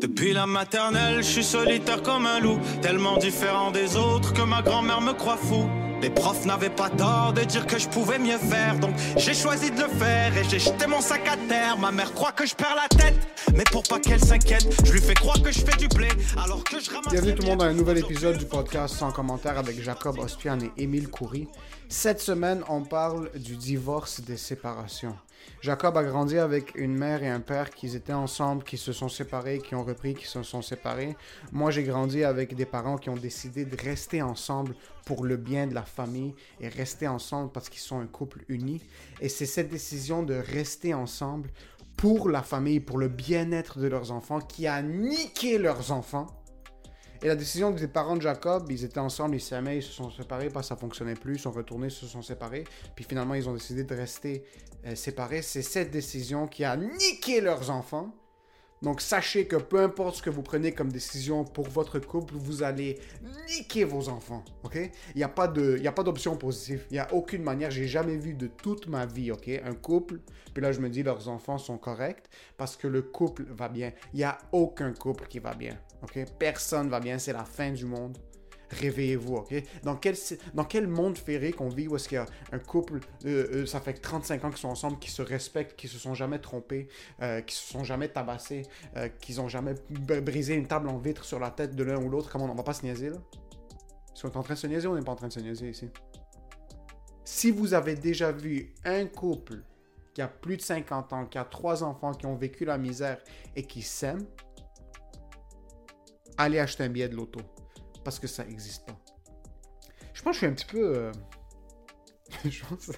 Depuis la maternelle, je suis solitaire comme un loup, tellement différent des autres que ma grand-mère me croit fou. Les profs n'avaient pas tort de dire que je pouvais mieux faire, donc j'ai choisi de le faire et j'ai jeté mon sac à terre. Ma mère croit que je perds la tête, mais pour pas qu'elle s'inquiète, je lui fais croire que je fais du blé alors que je ramasse. Bienvenue tout le monde dans un nouvel épisode du podcast sans commentaire avec Jacob Ospian et Émile Coury. Cette semaine, on parle du divorce des séparations. Jacob a grandi avec une mère et un père qui étaient ensemble, qui se sont séparés, qui ont repris, qui se sont séparés. Moi, j'ai grandi avec des parents qui ont décidé de rester ensemble pour le bien de la famille et rester ensemble parce qu'ils sont un couple uni. Et c'est cette décision de rester ensemble pour la famille, pour le bien-être de leurs enfants, qui a niqué leurs enfants. Et la décision des parents de Jacob, ils étaient ensemble, ils s'aimaient, ils se sont séparés parce ça fonctionnait plus, ils sont retournés, ils se sont séparés. Puis finalement, ils ont décidé de rester euh, séparés. C'est cette décision qui a niqué leurs enfants. Donc sachez que peu importe ce que vous prenez comme décision pour votre couple, vous allez niquer vos enfants, ok? Il n'y a pas d'option positive. Il n'y a aucune manière. J'ai jamais vu de toute ma vie, ok? Un couple. Puis là, je me dis leurs enfants sont corrects parce que le couple va bien. Il n'y a aucun couple qui va bien, ok? Personne va bien. C'est la fin du monde. Réveillez-vous, ok? Dans quel, dans quel monde ferré qu'on vit où est-ce qu'il y a un couple, euh, euh, ça fait 35 ans qu'ils sont ensemble, qui se respectent, qui se sont jamais trompés, euh, qui se sont jamais tabassés, euh, qu'ils ont jamais brisé une table en vitre sur la tête de l'un ou l'autre? Comment on va pas se niaiser, là? Est-ce qu'on est en train de se niaiser on n'est pas en train de se niaiser ici? Si vous avez déjà vu un couple qui a plus de 50 ans, qui a trois enfants, qui ont vécu la misère et qui s'aiment, allez acheter un billet de loto parce que ça n'existe pas. Je pense que je suis un petit peu. euh, je pense.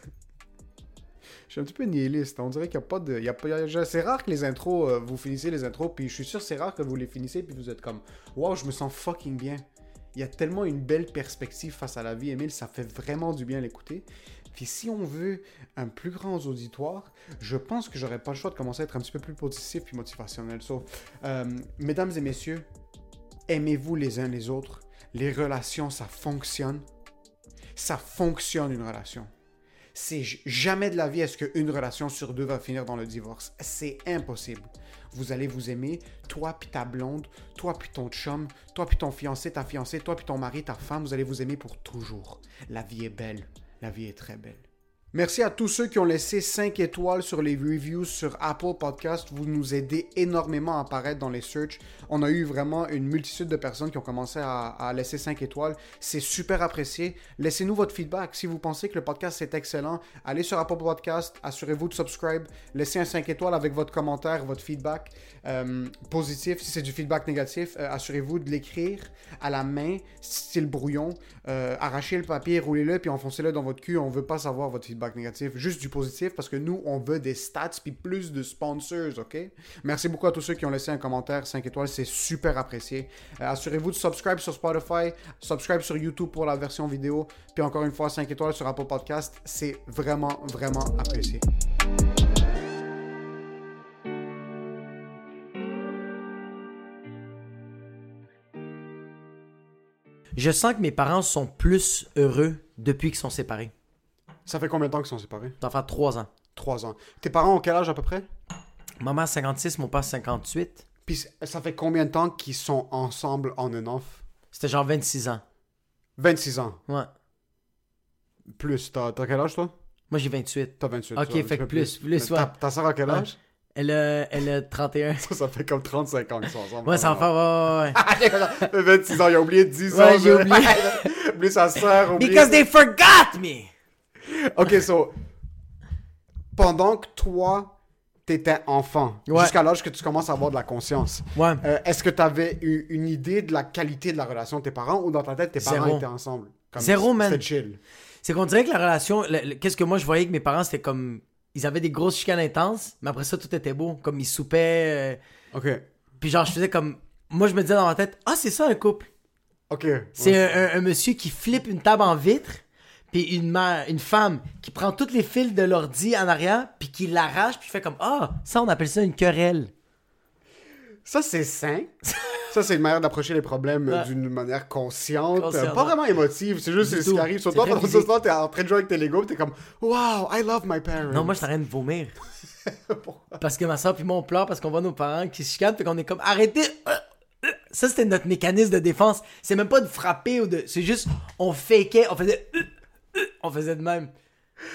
Je suis un petit peu nihiliste. On dirait qu'il n'y a pas de. C'est rare que les intros, euh, vous finissez les intros, puis je suis sûr que c'est rare que vous les finissez, puis vous êtes comme Waouh, je me sens fucking bien. Il y a tellement une belle perspective face à la vie, Emile, ça fait vraiment du bien l'écouter. Puis si on veut un plus grand auditoire, je pense que j'aurais pas le choix de commencer à être un petit peu plus positif puis motivationnel. So, euh, mesdames et messieurs, aimez-vous les uns les autres? Les relations, ça fonctionne? Ça fonctionne une relation. C'est jamais de la vie est-ce qu'une relation sur deux va finir dans le divorce. C'est impossible. Vous allez vous aimer, toi puis ta blonde, toi puis ton chum, toi puis ton fiancé, ta fiancée, toi puis ton mari, ta femme, vous allez vous aimer pour toujours. La vie est belle. La vie est très belle. Merci à tous ceux qui ont laissé 5 étoiles sur les reviews sur Apple Podcast. Vous nous aidez énormément à apparaître dans les searches. On a eu vraiment une multitude de personnes qui ont commencé à, laisser 5 étoiles. C'est super apprécié. Laissez-nous votre feedback. Si vous pensez que le podcast est excellent, allez sur Apple Podcast, assurez-vous de subscribe, laissez un 5 étoiles avec votre commentaire, votre feedback euh, positif. Si c'est du feedback négatif, euh, assurez-vous de l'écrire à la main, style brouillon. Euh, arrachez le papier, roulez-le, puis enfoncez-le dans votre cul. On veut pas savoir votre feedback négatif, juste du positif, parce que nous, on veut des stats puis plus de sponsors, ok? Merci beaucoup à tous ceux qui ont laissé un commentaire 5 étoiles, c'est super apprécié. Euh, Assurez-vous de subscribe sur Spotify, subscribe sur YouTube pour la version vidéo, puis encore une fois 5 étoiles sur Apple Podcast, c'est vraiment, vraiment apprécié. Je sens que mes parents sont plus heureux depuis qu'ils sont séparés. Ça fait combien de temps qu'ils sont séparés? Ça fait trois ans. 3 ans. Tes parents ont quel âge à peu près? Maman 56, mon père 58. Puis ça fait combien de temps qu'ils sont ensemble en and off? C'était genre 26 ans. 26 ans. Ouais. Plus. T'as quel âge toi? Moi j'ai 28. T'as 28. Ok, un fait que plus, plus, Ta, ouais. ta soeur a quel Ouais. âge? Elle a, elle a 31. Ça, ça fait comme 35 ans qu'ils sont ensemble. Ouais, ça va faire. Ouais, ouais, ouais. 26 ans, il a oublié 10 Ouais, ans. j'ai de- oublié. oublié sa sœur, oublié... Because they forgot me! Ok, so... Pendant que toi, t'étais enfant, Ouais. jusqu'à l'âge que tu commences à avoir de la conscience, Ouais. euh, est-ce que t'avais eu une idée de la qualité de la relation de tes parents ou dans ta tête, tes parents Zéro. étaient ensemble? Comme Zéro, man. C'était chill. C'est qu'on dirait que la relation. Qu'est-ce que moi je voyais avec mes parents, c'était comme. Ils avaient des grosses chicanes intenses, mais après ça, tout était beau. Comme ils soupaient. euh, Ok. Puis genre, je faisais comme. Moi, je me disais dans ma tête, ah, c'est ça un couple. Ok. C'est Ouais. un, un- un monsieur qui flippe une table en vitre, puis une, ma- une femme qui prend tous les fils de l'ordi en arrière, puis qui l'arrache, puis fait comme Ah, ça, on appelle ça une querelle. Ça, c'est sain. Ça, c'est une manière d'approcher les problèmes euh, Ouais. d'une manière consciente, euh, pas vraiment émotive. C'est juste ce qui arrive. Sur C'est toi, très pendant ce temps, t'es en train de jouer avec tes puis t'es comme Wow, I love my parents. Non, moi, je suis en train de vomir. parce que ma soeur puis moi, on pleure parce qu'on voit nos parents qui se chicanent, puis qu'on est comme Arrêtez! Euh. Ça, c'était notre mécanisme de défense. C'est même pas de frapper ou de. C'est juste, on fakeait, on faisait. Euh, euh, On faisait de même.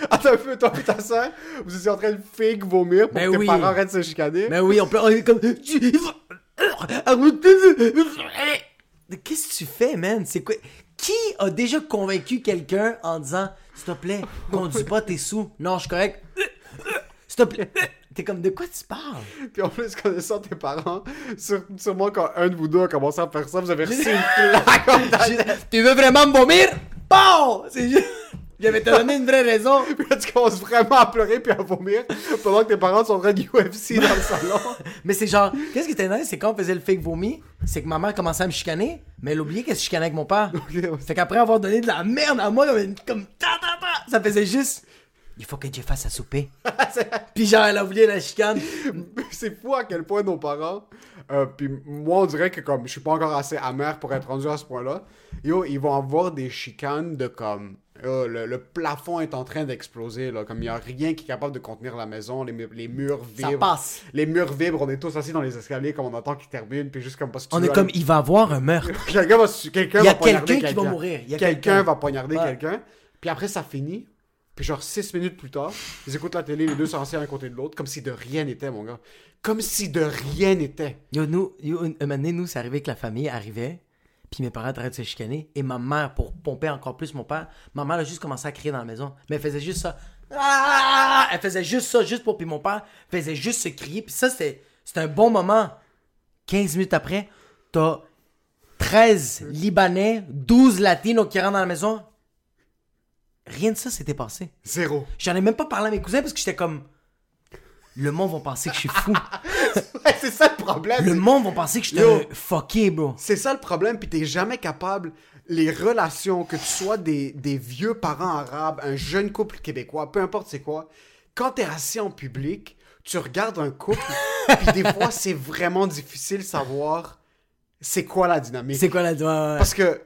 Attends un peu, toi et ta soeur, vous étiez en train de fake vomir pour Ben que tes oui. parents arrêtent de se chicaner. Mais oui, on pleure, on est comme. De- Qu'est-ce que tu fais, man? C'est quoi? Qui a déjà convaincu quelqu'un en disant S'il te plaît, conduis pas tes sous? Non, je suis correct. S'il te plaît. T'es comme de quoi tu parles? Puis en plus, connaissant tes parents, sur- sûrement quand un de vous deux a commencé à faire ça, vous avez reçu une claque en. Tu veux vraiment me vomir? Bon! C'est juste. J'avais te donné une vraie raison. Puis là, tu commences vraiment à pleurer puis à vomir pendant que tes parents sont en train de UFC dans le salon. Mais c'est genre, qu'est-ce qui était nice, c'est quand on faisait le fake vomi, c'est que ma mère commençait à me chicaner, mais elle oubliait qu'elle se chicanait avec mon père. ouais. Fait qu'après avoir donné de la merde à moi, comme, comme ta ta ta, ça faisait juste. Il faut que Dieu fasse à souper. Puis genre, elle a oublié la chicane. c'est fou à quel point nos parents. euh, puis moi, on dirait que comme je suis pas encore assez amer pour être rendu à ce point-là. Yo, ils vont avoir des chicanes de comme. yo, le, le plafond est en train d'exploser, là. Comme il y a rien qui est capable de contenir la maison. Les, les murs vibrent. Ça passe. Les murs vibrent. On est tous assis dans les escaliers comme on attend qu'ils terminent. Puis juste comme parce que On est comme, aller- il va avoir un meurtre. Quelqu'un va, su- quelqu'un Il y a va poignarder quelqu'un qui va mourir. Il y a quelqu'un quelqu'un. va poignarder quelqu'un. Puis après, ça finit. Puis genre, six minutes plus tard, ils écoutent la télé, les deux sont assis un côté de l'autre, comme si de rien n'était, mon gars. Comme si de rien n'était. Yo, nous, yo, un moment donné, nous, c'est arrivé que la famille arrivait, puis mes parents arrêtaient de se chicaner, et ma mère, pour pomper encore plus mon père, ma mère a juste commencé à crier dans la maison. Mais elle faisait juste ça. Ah! Elle faisait juste ça, juste pour. Puis mon père faisait juste se crier, puis ça, c'était un bon moment. 15 minutes après, t'as 13 Libanais, 12 Latinos qui rentrent dans la maison. Rien de ça s'était passé. Zéro. J'en ai même pas parlé à mes cousins parce que j'étais comme. Le monde va penser que je suis fou. Ouais, c'est ça le problème. Le monde va penser que je suis fucké, bro. C'est ça le problème, puis t'es jamais capable. Les relations, que tu sois des, des vieux parents arabes, un jeune couple québécois, peu importe c'est quoi, quand t'es assis en public, tu regardes un couple, puis des fois c'est vraiment difficile de savoir c'est quoi la dynamique. C'est quoi la doigt? Parce que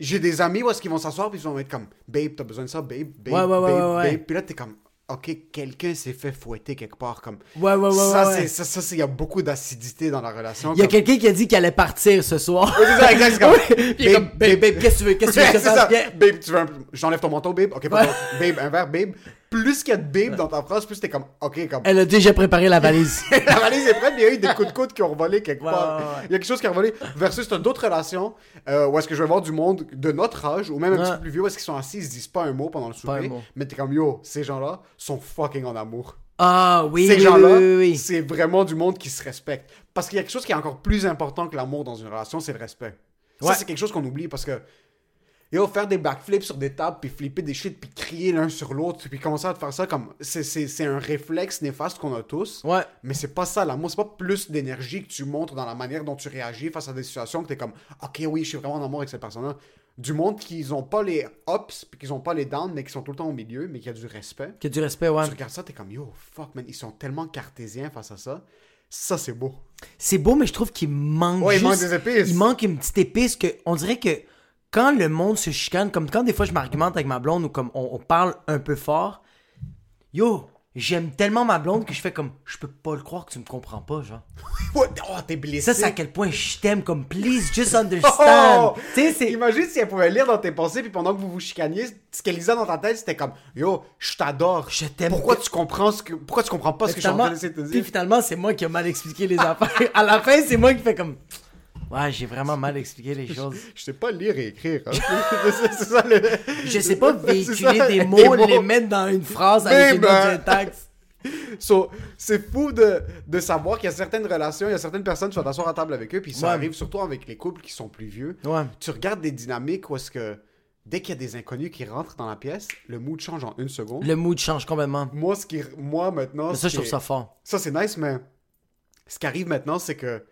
j'ai des amis où est-ce qu'ils vont s'asseoir puis ils vont être comme Babe, t'as besoin de ça, babe, babe, Ouais, ouais, ouais, babe, ouais, babe. Puis là, t'es comme Ok, quelqu'un s'est fait fouetter quelque part. Comme Ouais, ouais, ouais, ça, ouais, c'est ça, ça, c'est- il y a beaucoup d'acidité dans la relation. Il y a comme- quelqu'un qui a dit qu'il allait partir ce soir. Ouais, c'est ça, exact, c'est comme, Puis il est comme, babe, babe, qu'est-ce que tu veux? Qu'est-ce que tu veux que je fasse? Babe, tu veux un... J'enlève ton manteau, babe. Ok, Babe, un verre, babe. Plus qu'il y a de babe dans ta phrase, plus t'es comme, ok, comme. Elle a déjà préparé la valise. la valise est prête, mais il y a eu des coups de coude qui ont volé quelque part. ouais, ouais. Il y a quelque chose qui a volé. Versus, t'as d'autres relations euh, où est-ce que je vais voir du monde de notre âge, ou même un Ouais. petit peu plus vieux, où est-ce qu'ils sont assis, ils se disent pas un mot pendant le souper. Mais t'es comme, yo, ces gens-là sont fucking en amour. Ah oui, ces oui, gens-là, oui, oui, oui. c'est vraiment du monde qui se respecte. Parce qu'il y a quelque chose qui est encore plus important que l'amour dans une relation, c'est le respect. Ça, c'est quelque chose qu'on oublie parce que. Yo, faire des backflips sur des tables, puis flipper des shit, puis crier l'un sur l'autre, puis commencer à te faire ça comme. C'est, un réflexe néfaste qu'on a tous. Ouais. Mais c'est pas ça, l'amour. C'est pas plus d'énergie que tu montres dans la manière dont tu réagis face à des situations que t'es comme, ok, oui, je suis vraiment en amour avec cette personne-là. Du monde qui ont pas les ups, puis qu'ils ont pas les downs, mais qui sont tout le temps au milieu, mais qui a du respect. Que du respect, ouais. Tu regardes ça, t'es comme, yo, fuck, man, ils sont tellement cartésiens face à ça. Ça, c'est beau. C'est beau, mais je trouve qu'il manque Ouais, il juste- manque des épices. Il manque une petite épice que... On dirait que quand le monde se chicane, comme quand des fois je m'argumente avec ma blonde ou comme on, on parle un peu fort, yo, j'aime tellement ma blonde que je fais comme, je peux pas le croire que tu me comprends pas, genre. Oh, t'es blessé. Ça, c'est à quel point je t'aime, comme, please, just understand. Oh! tu sais, c'est. Imagine si elle pouvait lire dans tes pensées, puis pendant que vous vous chicaniez, ce qu'elle lisait dans ta tête, c'était comme Yo, je t'adore. Je t'aime. Pourquoi tu comprends ce que. Pourquoi tu comprends pas ce que je suis en train de te puis dire finalement, c'est moi qui ai mal expliqué les affaires. à la fin, c'est moi qui fais comme, ouais, j'ai vraiment mal expliqué les choses. Je sais pas lire et écrire. hein. c'est c'est ça le. Je sais pas véhiculer ça, des mots, les mettre dans une phrase avec Mais une ben- autre syntaxe. So, c'est fou de, de savoir qu'il y a certaines relations, il y a certaines personnes, tu vas t'asseoir à table avec eux, puis ça Ouais. arrive surtout avec les couples qui sont plus vieux. Ouais. Tu regardes des dynamiques où est-ce que dès qu'il y a des inconnus qui rentrent dans la pièce, le mood change en une seconde. Le mood change complètement. Moi, ce qui, moi maintenant, Mais ça, je trouve ça fort. Ça, c'est nice, mais ce qui arrive maintenant, c'est que.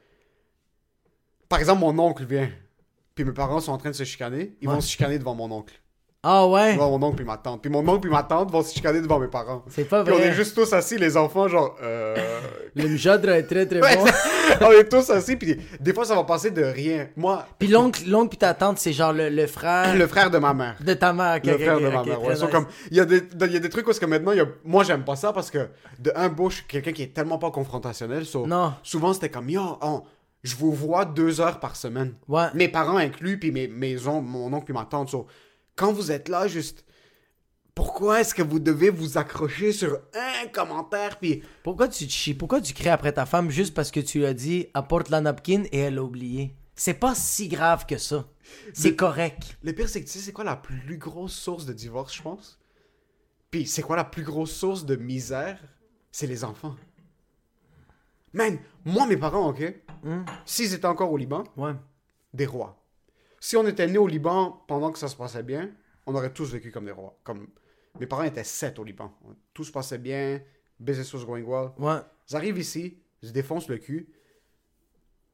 Par exemple, mon oncle vient, puis mes parents sont en train de se chicaner. Ils Ouais. vont se chicaner devant mon oncle. Ah ouais? Devant mon oncle et ma tante. Puis mon oncle et ma tante vont se chicaner devant mes parents. C'est pas Puis on vrai. est juste tous assis, les enfants, genre. Euh... Le mjadre est très très bon. on est tous assis, puis des fois, ça va passer de rien. Moi, Puis l'oncle, l'oncle puis ta tante, c'est genre le, le frère le frère de ma mère. de ta mère. ok, le frère de ma mère. ouais. Nice. comme, il y, a des, il y a des trucs où que maintenant, il y a... moi, j'aime pas ça parce que, de un, beau, je suis quelqu'un qui est tellement pas confrontationnel. so, Non. Souvent, c'était comme, yo, on- je vous vois deux heures par semaine. Ouais. Mes parents inclus, puis mes, mes on- mon oncle puis ma tante. so, quand vous êtes là, juste, pourquoi est-ce que vous devez vous accrocher sur un commentaire, puis Pourquoi tu te chies? Pourquoi tu cries après ta femme juste parce que tu lui as dit apporte la napkin et elle a oublié? C'est pas si grave que ça. C'est correct. Le pire, c'est que tu sais, c'est quoi la plus grosse source de divorce, je pense? Puis, c'est quoi la plus grosse source de misère? C'est les enfants. Man, moi, mes parents, ok? S'ils étaient encore au Liban, Ouais. des rois. Si on était nés au Liban pendant que ça se passait bien, on aurait tous vécu comme des rois. Comme... Mes parents étaient sept au Liban. Tout se passait bien, business was going well. Ouais. Ils arrivent ici, ils se défoncent le cul.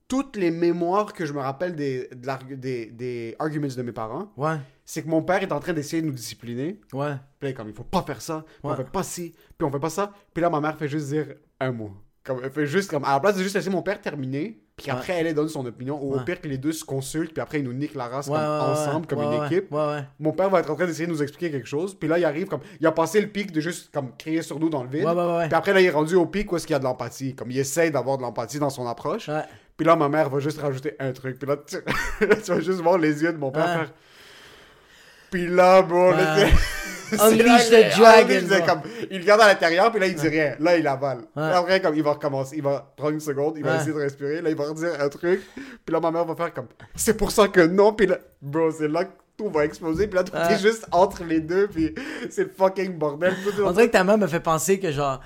Toutes les mémoires que je me rappelle des, de l'argu- des, des arguments de mes parents, Ouais. c'est que mon père est en train d'essayer de nous discipliner. Ouais. Puis là, comme, il faut pas faire ça, puis on fait pas ci, puis on fait pas ça. Puis là, ma mère fait juste dire un mot. Comme, elle fait juste comme, à la place de juste laisser mon père terminer, puis après, elle, elle donne son opinion, ou au Ouais. pire que les deux se consultent, puis après, ils nous niquent la race Ouais, comme ensemble, comme une équipe. Mon père va être en train d'essayer de nous expliquer quelque chose, puis là, il arrive comme, il a passé le pic de juste comme crier sur nous dans le vide. Puis après, là, il est rendu au pic où est-ce qu'il y a de l'empathie. Comme il essaye d'avoir de l'empathie dans son approche. Puis là, ma mère va juste rajouter un truc. Puis là, tu, vas juste voir les yeux de mon père faire. Puis là, c'est- Unleash the il- dragon, bro. comme, il regarde à l'intérieur, puis là, il dit rien. Là, il avale. Ouais. Après, comme, il va recommencer. Il va prendre une seconde, il va Ouais. essayer de respirer. Là, il va redire un truc. Puis là, ma mère va faire comme. C'est pour ça que non. Puis là, bro, c'est là que tout va exploser. Puis là, tout est juste entre les deux. Puis c'est le fucking bordel. On dirait que ta mère me fait penser que genre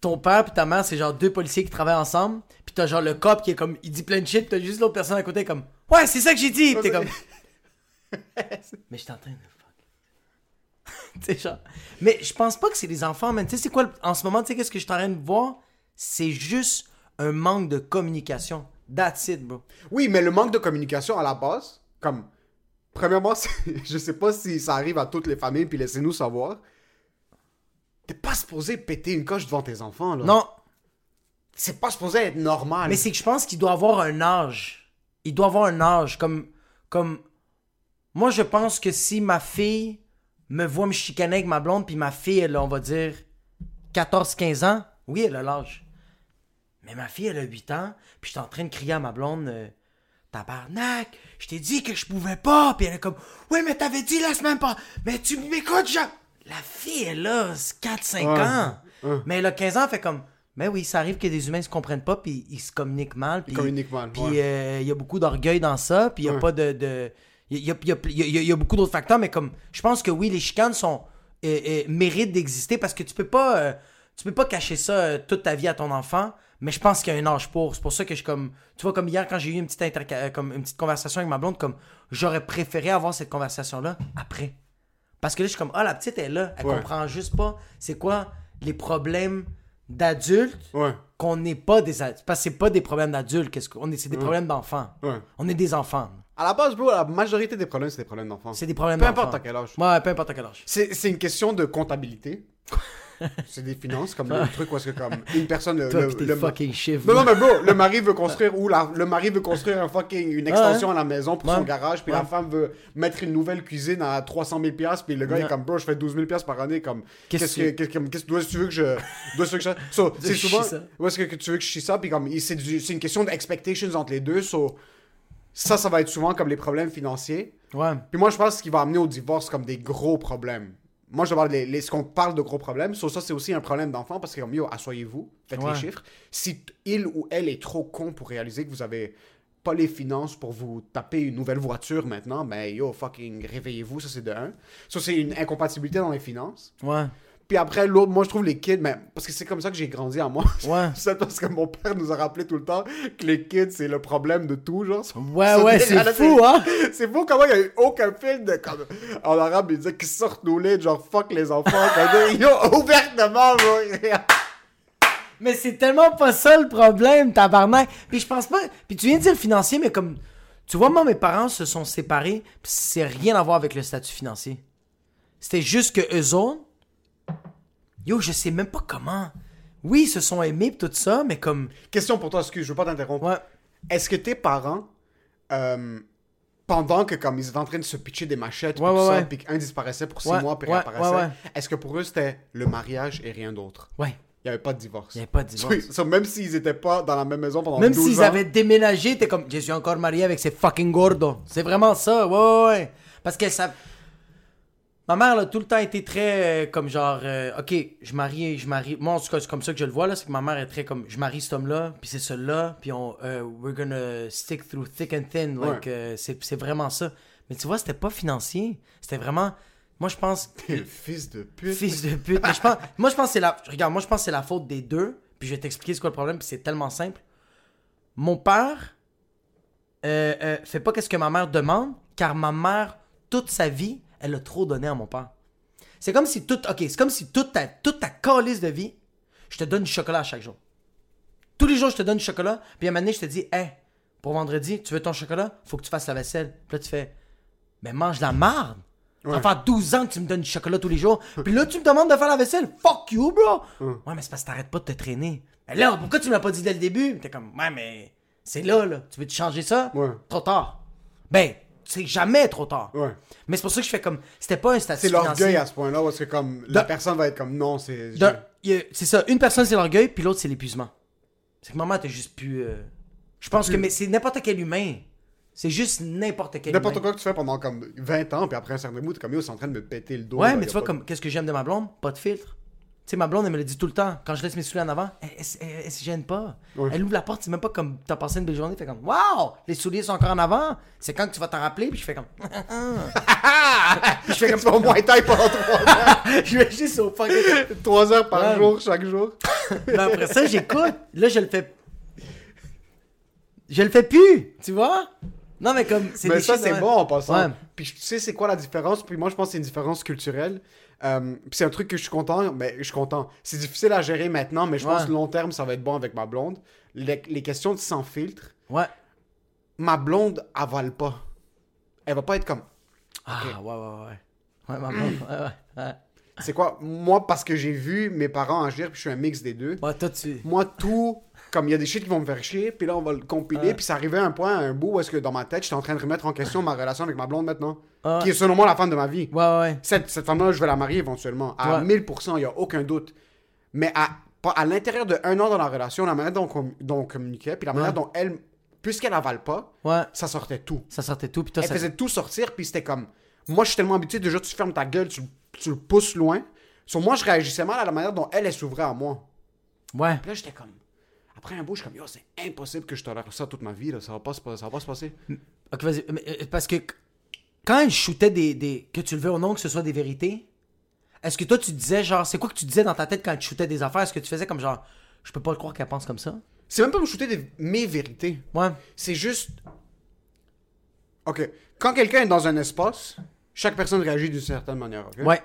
ton père puis ta mère c'est genre deux policiers qui travaillent ensemble puis t'as genre le cop qui est comme il dit plein de shit puis t'as juste l'autre personne à côté comme ouais c'est ça que j'ai dit t'es comme mais je suis en train de fuck tu sais genre mais je pense pas que c'est les enfants man tu sais c'est quoi le- en ce moment tu sais qu'est-ce que je suis en train de voir? C'est juste un manque de communication that's it bro Oui, mais le manque de communication à la base, comme, premièrement, je sais pas si ça arrive à toutes les familles, puis laissez-nous savoir. T'es pas supposé péter une coche devant tes enfants, là. non C'est pas supposé être normal. Mais c'est que je pense qu'il doit avoir un âge. Il doit avoir un âge. Comme, comme. Moi, je pense que si ma fille me voit me chicaner avec ma blonde, puis ma fille, elle a, on va dire, 14-15 ans, oui, elle a l'âge. Mais ma fille, elle a 8 ans, puis je suis en train de crier à ma blonde, euh, tabarnak, je t'ai dit que je pouvais pas, puis elle est comme, ouais, mais t'avais dit la semaine pas, mais tu m'écoutes, genre. La fille, elle a 4-5 Ouais. ans. Ouais. Mais elle a 15 ans, elle fait comme, mais oui, ça arrive que des humains se comprennent pas, puis ils se communiquent mal. Puis, communiquent mal, Puis ouais. euh, il y a beaucoup d'orgueil dans ça, puis il y a pas de. de il y a, il y a- il y a- il y a- il y a beaucoup d'autres facteurs, mais comme je pense que oui, les chicanes sont euh, euh, méritent d'exister parce que tu peux pas euh, tu peux pas cacher ça euh, toute ta vie à ton enfant, mais je pense qu'il y a un âge pour. C'est pour ça que je suis comme tu vois comme hier quand j'ai eu une petite comme une petite conversation avec ma blonde comme j'aurais préféré avoir cette conversation là après. Parce que là je suis comme ah la petite elle est là, elle Ouais. comprend juste pas c'est quoi les problèmes d'adultes Ouais, qu'on n'est pas des adultes. Parce que c'est pas des problèmes d'adultes, qu'est-ce qu'on est, c'est des problèmes d'enfants. On est des enfants. À la base, bro, la majorité des problèmes, c'est des problèmes d'enfants. C'est des problèmes Peu d'enfants. importe à quel âge. Ouais, peu importe à quel âge. C'est c'est une question de comptabilité. C'est des finances, comme le truc où est-ce que comme une personne... Le, Toi, le- pis tes le- fucking chiffres. Non, non, mais bro, le mari veut construire ou la, le mari veut construire un fucking, une extension à la maison pour son garage, puis Ouais. la femme veut mettre une nouvelle cuisine à 300 000 piastres, puis le gars Ouais. est comme, bro, je fais 12 000 piastres par année, comme, Qu'est-ce qu'est-ce que, que- qu'est-ce que, qu'est-ce que, d'où est-ce que tu veux que je, d'où est-ce que je, so, c'est chie souvent, ça. où est-ce que tu veux que je chie ça, puis comme, il- c'est, du- c'est une question d'expectations entre les deux, so, ça, ça va être souvent comme les problèmes financiers. Ouais. Puis moi, je pense qu'il va amener au divorce comme des gros problèmes. Moi, je parle les, les- ce qu'on parle de gros problèmes. So, ça, c'est aussi un problème d'enfant parce que, comme, yo, asseyez-vous, faites Ouais. les chiffres. Si il ou elle est trop con pour réaliser que vous avez pas les finances pour vous taper une nouvelle voiture maintenant, ben, yo, fucking, réveillez-vous, ça, c'est de un. Ça, c'est une incompatibilité dans les finances. Ouais. Puis après, l'autre, moi, je trouve les kids, mais parce que c'est comme ça que j'ai grandi à moi. Ouais. c'est parce que mon père nous a rappelé tout le temps que les kids, c'est le problème de tout, genre. Ouais, ouais, c'est là, fou, hein? c'est fou comment il y a eu aucun film de comme en arabe il disait qu'ils sortent nos lits genre fuck les enfants Comme, yo ouvertement bro. Mais c'est tellement pas ça le problème, tabarnak. Puis je pense pas. Puis tu viens de dire financier, mais comme. Tu vois, moi, mes parents se sont séparés, puis c'est rien à voir avec le statut financier. C'était juste que eux autres. Yo, je sais même pas comment. Oui, ils se sont aimés, pis tout ça, mais comme. question pour toi excuse je veux pas t'interrompre Ouais. est-ce que tes parents euh, pendant que comme ils étaient en train de se pitcher des machettes Ouais, tout ouais, ça, ouais. puis qu'un disparaissait pour six mois puis réapparaissait est-ce que pour eux c'était le mariage et rien d'autre? Ouais. il y avait pas de divorce Il y avait pas de divorce. Oui, so, même s'ils étaient pas dans la même maison pendant Même 12 s'ils ans avaient déménagé, t'es comme, je suis encore marié avec ces fucking gordos. C'est vraiment ça, ouais, ouais, ouais. Parce que ça. Ma mère, a tout le temps été très euh, comme genre, euh, ok, je marie, je marie. Moi, en tout cas, c'est comme ça que je le vois, là. C'est que ma mère est très comme, je marie cet homme-là, puis c'est celui-là, puis on, euh, we're gonna stick through thick and thin. Like, Ouais. euh, c'est c'est vraiment ça. Mais tu vois, c'était pas financier. C'était vraiment. Moi, je pense. Quel fils de pute Fils de pute. Mais je pense, moi, je pense que c'est la. Regarde, moi, je pense que c'est la faute des deux. Puis je vais t'expliquer c'est quoi le problème. Puis c'est tellement simple. Mon père fait pas qu'est-ce que ma mère demande, car ma mère, toute sa vie, elle a trop donné à mon père. C'est comme si toute. Ok, c'est comme si toute ta, toute ta calice de vie, je te donne du chocolat à chaque jour. Tous les jours, je te donne du chocolat. Puis à un moment donné, je te dis, hey, pour vendredi, tu veux ton chocolat? Faut que tu fasses la vaisselle. Puis là, tu fais, mais mange la marde. Ça fait 12 ans que tu me donnes du chocolat tous les jours. Puis là, tu me demandes de faire la vaisselle. Fuck you, bro. Ouais, mais c'est parce que t'arrêtes pas de te traîner. Mais là, pourquoi tu me l'as pas dit dès le début? T'es comme, ouais, mais c'est là, là. Tu veux te changer ça? Ouais. Trop tard. Ben, c'est jamais trop tard. Ouais. Mais c'est pour ça que je fais comme, c'était pas un statut c'est l'orgueil à ce point-là parce que comme la personne va être comme non c'est C'est ça, une personne c'est l'orgueil, puis l'autre c'est l'épuisement. C'est que maman, t'es juste plus. euh, Je pense que mais c'est n'importe quel humain. C'est juste n'importe quel N'importe quoi que tu fais pendant comme 20 ans, puis après un certain bout, t'es comme yo, c'est en train de me péter le dos. Ouais, là, mais tu vois, pas- comme qu'est-ce que j'aime de ma blonde? Pas de filtre. Tu sais, ma blonde, elle me le dit tout le temps. Quand je laisse mes souliers en avant, elle, elle, elle- elle se gêne pas. Ouais. Elle ouvre la porte, c'est même pas comme t'as passé une belle journée. Fait comme, waouh, les souliers sont encore en avant. C'est quand que tu vas t'en rappeler? Puis je fais comme, Puis je fais comme ça au moins taille pendant 3 heures. je vais juste au fucking. 3 heures par Ouais. jour, chaque jour. Mais après ça, j'écoute. Là, je le fais. Je le fais plus, tu vois? Non, mais comme. Mais ça, c'est bon en passant. Ouais. Puis tu sais, c'est quoi la différence? Puis moi, je pense que c'est une différence culturelle. Euh, c'est un truc que je suis content, mais je suis content. C'est difficile à gérer maintenant, mais je pense que long terme, ça va être bon avec ma blonde. Les, les questions de sans filtre, Ouais. ma blonde avale pas. Elle va pas être comme. Ah, ouais, ouais, ouais. Ouais, maman. Ouais, ouais, ouais. C'est quoi? Moi, parce que j'ai vu mes parents agir, puis je suis un mix des deux. Ouais, toi, tu. Moi, tout, comme il y a des shit qui vont me faire chier, puis là, on va le compiler, puis ça arrivait à un point, à un bout, où est-ce que dans ma tête, j'étais en train de remettre en question ma relation avec ma blonde maintenant, Ouais. qui est selon moi la femme de ma vie. Ouais, ouais. Cette, cette femme-là, je vais la marier éventuellement, à Ouais. 1000%, il n'y a aucun doute. Mais à, à l'intérieur de un an dans la relation, la manière dont, on- dont on communiquait, puis la manière dont elle, puisqu'elle avale pas, ça sortait tout. Ça sortait tout. Puis toi, Elle ça. faisait tout sortir, puis c'était comme. Moi, je suis tellement habitué, déjà, tu fermes ta gueule, tu, tu le pousses loin. Sur moi, je réagissais mal à la manière dont elle, elle s'ouvrait à moi. Ouais. Puis là, j'étais comme. Après un bout, je suis comme, yo, c'est impossible que je tolère ça toute ma vie, là. Ça va pas ça va pas se passer. Ok, vas-y. Euh, Parce que quand elle shootait des, des. Que tu le veux ou non, que ce soit des vérités, est-ce que toi, tu disais, genre, c'est quoi que tu disais dans ta tête quand tu shootais des affaires? Est-ce que tu faisais comme genre, je peux pas le croire qu'elle pense comme ça? C'est même pas me shooter des- mes vérités. Ouais. C'est juste. Ok. Quand quelqu'un est dans un espace, chaque personne réagit d'une certaine manière, ok? Ouais.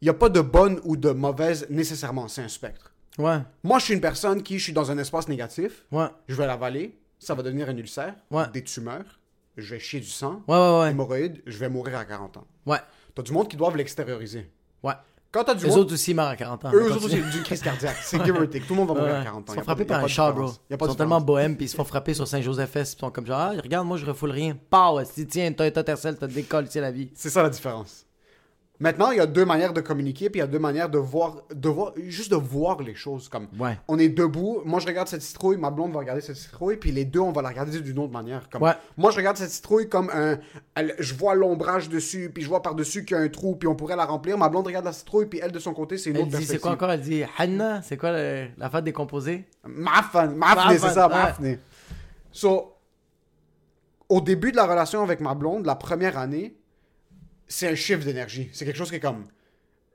Il n'y a pas de bonne ou de mauvaise nécessairement, c'est un spectre. Ouais. Moi, je suis une personne qui, je suis dans un espace négatif, Ouais. je vais l'avaler, ça va devenir un ulcère, Ouais. des tumeurs, je vais chier du sang, Ouais, ouais, ouais. hémorroïdes, je vais mourir à 40 ans. Ouais. T'as du monde qui doivent l'extérioriser. Ouais. Quand t'as du Eux monde- autres aussi meurent à 40 ans. eux autres, c'est d'une crise cardiaque. C'est give or take. Tout le monde va mourir à 40 ans. Ils sont frappés par un char, bro. Ils sont tellement bohèmes, puis ils se font frapper sur Saint-Joseph-Est, puis ils sont comme genre, ah, regarde, moi je refoule rien. Pow, si tiens, t'as ta tercelle, t'as décolle, c'est la vie. C'est ça la différence. Maintenant, il y a deux manières de communiquer, puis il y a deux manières de voir, de voir, juste de voir les choses. Comme, Ouais. on est debout, moi je regarde cette citrouille, ma blonde va regarder cette citrouille, puis les deux, on va la regarder d'une autre manière. Comme, Ouais. Moi, je regarde cette citrouille comme un, elle- je vois l'ombrage dessus, puis je vois par-dessus qu'il y a un trou, puis on pourrait la remplir. Ma blonde regarde la citrouille, puis elle, de son côté, c'est une Elle autre dit, c'est quoi encore? Elle dit, Hanna, c'est quoi le- la fête des composés? Mafan, Mafne, c'est ça, ouais. Mafne. So, au début de la relation avec ma blonde, la première année, c'est un chiffre d'énergie. C'est quelque chose qui est comme.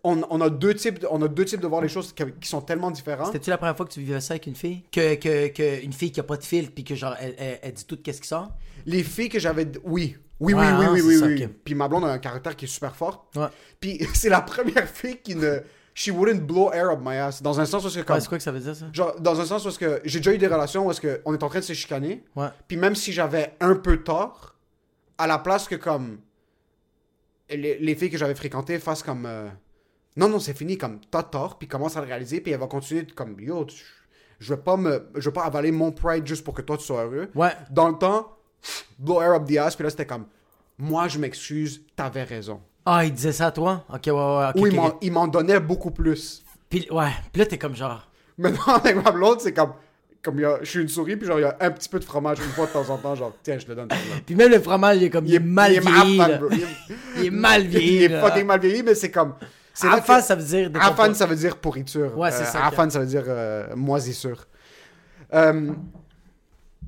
On, on a deux types, de- on a deux types de voir les choses qui, qui sont tellement différents. C'était-tu la première fois que tu vivais ça avec une fille? Que, que, que une fille qui a pas de filtre, puis que genre, elle, elle- elle dit tout qu'est-ce qui sort? Les filles que j'avais, oui, oui, oui, Ouais, oui, hein, oui, oui. Puis ma blonde a un caractère qui est super fort. Ouais. Puis c'est la première fille qui ne, she wouldn't blow air up my ass. Dans un sens où c'est comme, Ouais, c'est quoi que ça veut dire ça? Genre, dans un sens où que j'ai déjà eu des relations où est-ce est en train de se chicaner. Puis même si j'avais un peu tort, à la place que comme les, les filles que j'avais fréquentées fassent comme euh, non non c'est fini comme t'as tort puis commence à le réaliser puis elle va continuer comme yo tu- je vais pas me je vais pas avaler mon pride juste pour que toi tu sois heureux. Ouais. Dans le temps blow air up the ass puis là c'était comme moi je m'excuse t'avais raison. Ah, il disait ça à toi? Ok, ouais, ouais, ok. ok, il m'en- donnait beaucoup plus. Puis, ouais, puis là, t'es comme genre. Maintenant avec ma blonde c'est comme comme il y a, je suis une souris puis genre il y a un petit peu de fromage une fois de temps en temps genre tiens je te donne. Puis même le fromage, il est comme. Il, est mal vieilli. Il est- mal vieilli. Il est fucking mal vieilli, mais c'est comme. Afan, ça veut dire. Afan, ça veut dire pourriture. Ouais, c'est Euh, ça, Afan, ça veut dire euh, moisissure. Euh,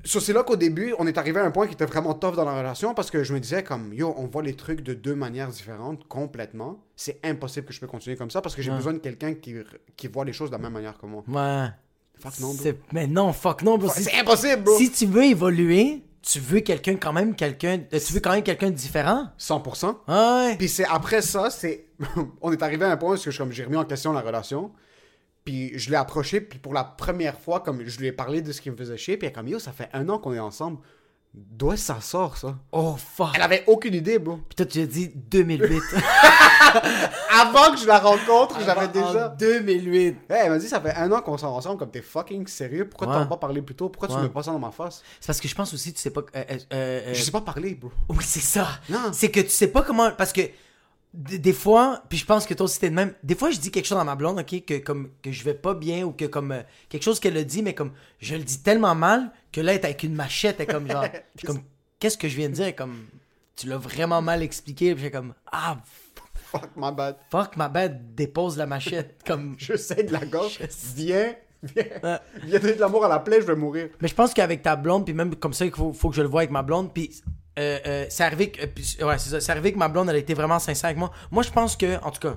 so, c'est là qu'au début, on est arrivé à un point qui était vraiment tough dans la relation parce que je me disais comme, yo, on voit les trucs de deux manières différentes complètement. C'est impossible que je peux continuer comme ça parce que j'ai Ouais. besoin de quelqu'un qui, qui voit les choses de la même manière que moi. Ouais. Fuck non, bro. C'est- Mais non, fuck non, bro. Si- C'est impossible, bro. Si tu veux évoluer, tu veux quelqu'un quand même, quelqu'un. euh, Tu veux quand même quelqu'un de différent. 100%. Ah Ouais. Puis c'est après ça, c'est on est arrivé à un point où je- comme j'ai remis en question la relation. Puis je l'ai approché, puis pour la première fois, comme je lui ai parlé de ce qui me faisait chier, puis elle comme yo, ça fait un an qu'on est ensemble. D'où ça sort ça? Oh fuck. Elle avait aucune idée, bro. Puis toi, tu as dit 2008. Avant que je la rencontre, j'avais déjà. 2008. Hey, elle m'a dit ça fait un an qu'on sort ensemble, comme t'es fucking sérieux. Pourquoi Ouais. t'en as pas parlé plus tôt? Pourquoi tu Ouais. me mets pas ça dans ma face? C'est parce que je pense aussi, tu sais pas. euh, euh, euh, Je sais pas parler, bro. Oui, c'est ça. Non. C'est que tu sais pas comment. Parce que des fois, puis je pense que toi aussi t'es de même. Des fois, je dis quelque chose à ma blonde, ok, que comme que je vais pas bien ou que comme euh, quelque chose qu'elle a dit, mais comme je le dis tellement mal que là, elle est avec une machette, elle est comme genre, comme qu'est-ce que je viens de dire, comme tu l'as vraiment mal expliqué, puis j'ai comme ah Fuck my bad. fuck ma bête, dépose la machette, comme. Je sais de la sais. Viens, viens. Ouais. Viens donner de l'amour à la plaie, je vais mourir. Mais je pense qu'avec ta blonde, puis même comme ça, il faut, faut que je le vois avec ma blonde, puis euh, euh, arrivé euh, arrivé que ma blonde, elle a été vraiment sincère avec moi. Moi, je pense que, en tout cas,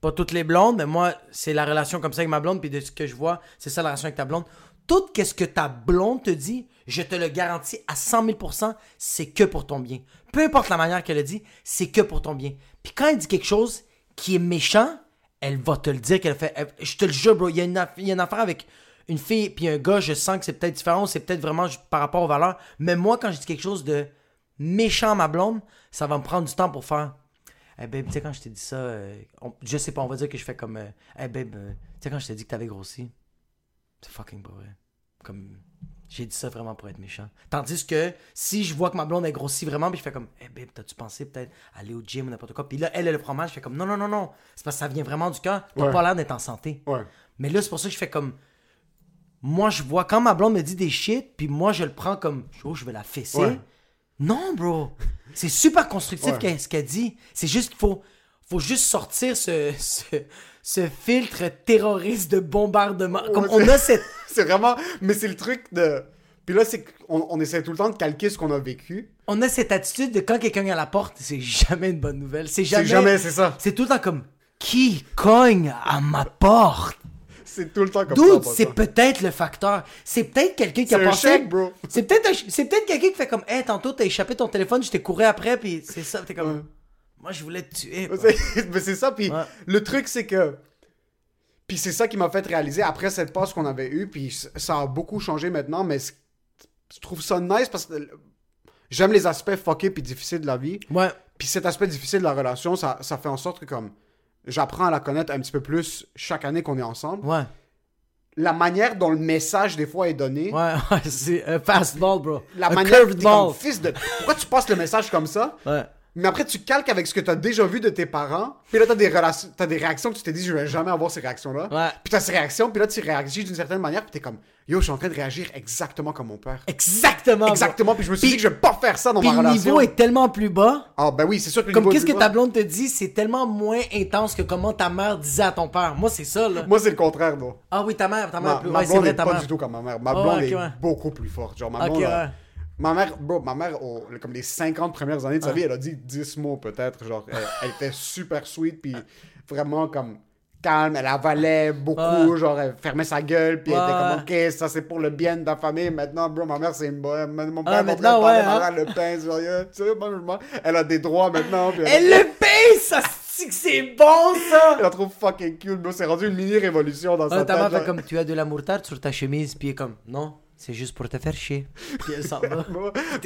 pas toutes les blondes, mais moi, c'est la relation comme ça avec ma blonde, puis de ce que je vois, c'est ça la relation avec ta blonde. Tout ce que ta blonde te dit, je te le garantis à 100 000% c'est que pour ton bien. Peu importe la manière qu'elle le dit, c'est que pour ton bien. Puis quand elle dit quelque chose qui est méchant, elle va te le dire qu'elle fait. je te le jure, bro, il y, il y a une affaire avec une fille puis un gars, je sens que c'est peut-être différent, c'est peut-être vraiment par rapport aux valeurs. Mais moi, quand je dis quelque chose de méchant à ma blonde, ça va me prendre du temps pour faire. Hey babe, tu sais, quand je t'ai dit ça, euh, on- je sais pas, on va dire que je fais comme. euh, hey babe, euh, tu sais, quand je t'ai dit que t'avais grossi, c'est fucking pas vrai. Comme. J'ai dit ça vraiment pour être méchant. Tandis que si je vois que ma blonde est grossie vraiment, puis je fais comme, hey babe, t'as-tu pensé peut-être aller au gym ou n'importe quoi? Puis là, elle a le fromage, je fais comme, non, non, non, non. C'est parce que ça vient vraiment du cœur. T'as Ouais. pas l'air d'être en santé. Ouais. Mais là, c'est pour ça que je fais comme. Moi, je vois quand ma blonde me dit des shit, puis moi, je le prends comme. Oh, je vais la fesser. Ouais. Non, bro. C'est super constructif Ouais. ce qu'elle dit. C'est juste qu'il faut, faut juste sortir ce, ce, ce filtre terroriste de bombardement. Comme on a cette. C'est vraiment. Mais c'est le truc de. Puis là, c'est qu'on on essaie tout le temps de calquer ce qu'on a vécu. On a cette attitude de quand quelqu'un est à la porte, c'est jamais une bonne nouvelle. C'est jamais. C'est jamais, c'est ça. C'est tout le temps comme. Qui cogne à ma porte? C'est tout le temps comme Dude, ça. c'est peut-être le facteur. C'est peut-être quelqu'un qui a pensé. bro. C'est peut-être c'est peut-être quelqu'un qui fait comme, hey, tantôt t'as échappé ton téléphone, je t'ai couru après, puis c'est ça, t'es comme, Ouais. moi je voulais te tuer. Mais c'est ça, puis Ouais. le truc, c'est que. Puis c'est ça qui m'a fait réaliser après cette passe qu'on avait eue, puis ça a beaucoup changé maintenant, mais je trouve ça nice parce que j'aime les aspects fuckés puis difficiles de la vie. Ouais, Puis cet aspect difficile de la relation, ça, ça fait en sorte que comme j'apprends à la connaître un petit peu plus chaque année qu'on est ensemble. Ouais. La manière dont le message, des fois, est donné. Ouais, ouais, c'est un fastball, bro. La manière curved t'es comme ball. fils de. Pourquoi tu passes le message comme ça? Ouais. Mais après, tu calques avec ce que tu as déjà vu de tes parents. Puis là, tu as des, relations- t'as des réactions que tu t'es dit, je vais jamais avoir ces réactions-là. Ouais. Puis tu as ces réactions, puis là, tu réagis d'une certaine manière, puis tu es comme, yo, je suis en train de réagir exactement comme mon père. Exactement. Exactement, puis je me suis dit que je vais pas faire ça dans ma le relation. niveau est tellement plus bas. Ah, ben oui, c'est sûr que le Comme est qu'est-ce que ta blonde te dit, c'est tellement moins intense que comment ta mère disait à ton père. Moi, c'est ça, là. Moi, c'est le contraire, non. Ah oui, ta mère, ta mère. Ma, plus- ma ouais, blonde vrai, est ta pas mère. du tout comme ma mère. Ma Oh, blonde est ouais. beaucoup plus forte. Genre, ma blonde, là. Ma mère, bro, ma mère, comme les 50 premières années de sa vie, elle a dit 10 mots peut-être. Genre, elle, elle était super sweet, puis vraiment comme calme. Elle avalait beaucoup, Ouais. genre, elle fermait sa gueule, puis elle était comme, ok, ça c'est pour le bien de ta famille. Maintenant, bro, ma mère c'est une bonne. Mon père Ah, m'a maintenant, préparé, ouais, ma hein. mère le pain, genre, yeah, tu sais, moi, je m'en- elle a des droits maintenant. Puis Elle le paye, ça c'est bon, ça? elle la trouve fucking cute, bro. C'est rendu une mini révolution dans sa tête. fait genre. comme tu as de la moutarde sur ta chemise, puis comme non, c'est juste pour te faire chier. Puis elle s'en va.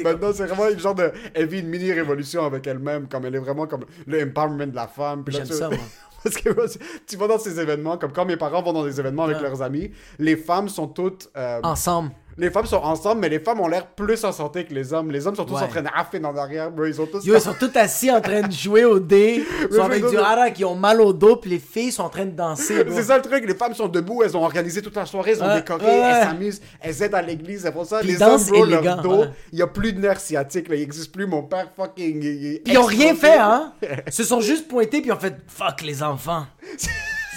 Maintenant, c'est vraiment une genre de. Elle vit une mini révolution avec elle-même, comme elle est vraiment comme le empowerment de la femme. Puis J'aime ça, moi. Parce que moi, tu vas dans ces événements, comme quand mes parents vont dans des événements avec Ouais. leurs amis, les femmes sont toutes. euh, Ensemble. Les femmes sont ensemble, mais les femmes ont l'air plus en santé que les hommes. Les hommes sont tous Ouais. en train de raffer dans l'arrière, bro. Ils sont tous. Yo, ils sont tous assis en train de jouer au dé. Ils sont avec du hara qui ont mal au dos, puis les filles sont en train de danser. C'est ça le truc, les femmes sont debout, elles ont organisé toute la soirée, elles ont Ouais, décoré, ouais, elles s'amusent, elles aident à l'église, elles font ça. Puis les hommes, bro, élégant, leur dos, il y a plus de nerfs sciatiques, là, il existe plus. Mon père, fucking. Puis ils ont rien fait, hein. Ils se sont juste pointés, puis ils ont fait fuck les enfants.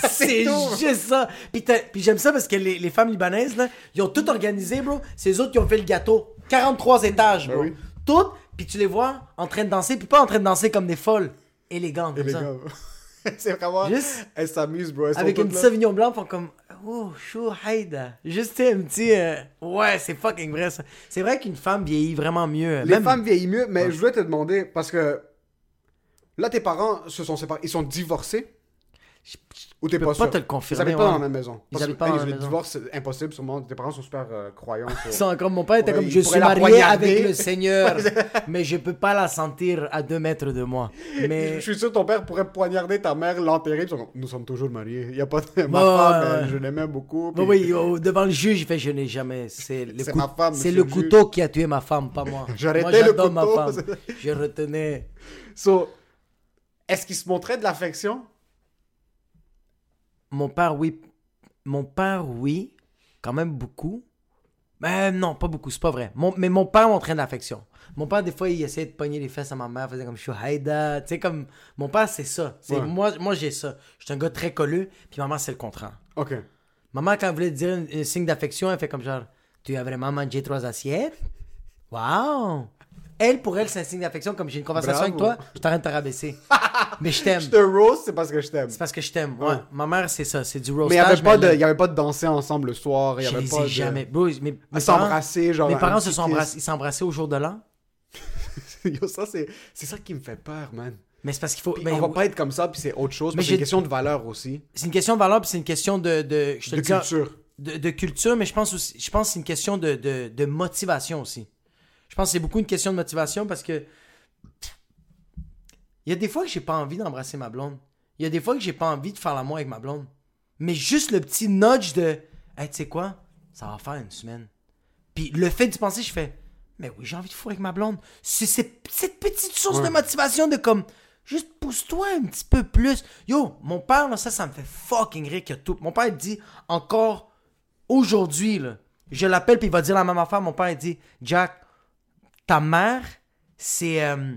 C'est juste ça. Puis, j'aime ça parce que les, les femmes libanaises, là, ils ont tout organisé, bro. C'est eux autres qui ont fait le gâteau. 43 étages, bro. Ben oui. Tout, puis tu les vois en train de danser, puis pas en train de danser comme des folles. Élégantes, comme les ça. c'est vraiment. Juste- Elles s'amusent, bro. Elles Avec une toutes petite. Sauvignon blanc, font comme Oh, chou, haïda. Juste tu sais, un petit. euh, Ouais, c'est fucking vrai ça. C'est vrai qu'une femme vieillit vraiment mieux. Les Même- femmes vieillissent mieux, mais je voulais te demander, parce que là, tes parents se sont séparés. Ils sont divorcés Ou t'es peux pas, te le confirmer, Ils habitent pas ouais. dans la même maison. Ils habitent pas dans la le maison. divorce, c'est impossible, sûrement. Tes parents sont super euh, croyants. sont comme mon père était comme je suis marié avec le Seigneur, mais je peux pas la sentir à deux mètres de moi. Mais Je suis sûr que ton père pourrait poignarder ta mère, l'enterrer. Nous sommes toujours mariés. Il y a pas de... Ma femme, ouais, je l'aimais beaucoup. Puis oui, au- devant le juge, il fait je n'ai jamais. C'est le, cou- ma femme, c'est monsieur le couteau qui a tué ma femme, pas moi. J'arrêtais le j'adore ma couteau. femme. Je retenais. So, est-ce qu'il se montrait de l'affection? Mon père, oui. Mon père, oui. Quand même beaucoup. Mais non, pas beaucoup, c'est pas vrai. Mon- mais mon père montrait de l'affection. Mon père, des fois, il essayait de pogner les fesses à ma mère, faisait comme je suis haïda. Tu sais, comme. Mon père, c'est ça. Ouais. Moi, moi j'ai ça. Je suis un gars très colleux, puis ma mère, c'est le contraire. Ok. Maman, quand elle voulait dire un signe d'affection, elle fait comme genre Tu as vraiment mangé trois assiettes Waouh Elle, pour elle, c'est un signe d'affection. Comme j'ai une conversation avec Bravo. toi, je t'arrête de te rabaisser. mais je t'aime. Je te roast, c'est parce que je t'aime. C'est parce que je t'aime. Ouais. Ouais. Ma mère, c'est ça. C'est du Mais il n'y avait, pas de- aime. il y avait pas de danser ensemble le soir. Y Je avait les pas ai de... jamais. Bro, mes, mes s'embrasser, genre. Mes parents se sont embrassés, ils s'embrassaient au jour de l'an. Yo, ça, c'est ça qui me fait peur, man. Mais c'est parce qu'il faut. Puis mais on va pas être comme ça, puis c'est autre chose. Mais C'est une question de valeur aussi. C'est une question de valeur, puis c'est une question de. de je te De le dis- culture. de, de culture, mais je pense aussi, je pense que c'est une question de, de, de motivation aussi. Je pense que c'est beaucoup une question de motivation parce que il y a des fois que j'ai pas envie d'embrasser ma blonde. Il y a des fois que j'ai pas envie de faire l'amour avec ma blonde. Mais juste le petit nudge de Hey, tu sais quoi? Ça va faire une semaine. Puis le fait d'y penser, je fais Mais oui, j'ai envie de fourrer avec ma blonde. C'est cette petite source de motivation de comme Juste pousse-toi un petit peu plus. Yo, mon père, là, ça, ça me fait fucking rire que tout. Mon père il dit encore aujourd'hui, là, je l'appelle puis il va dire la même affaire. Mon père il dit Jack, ta mère, c'est euh,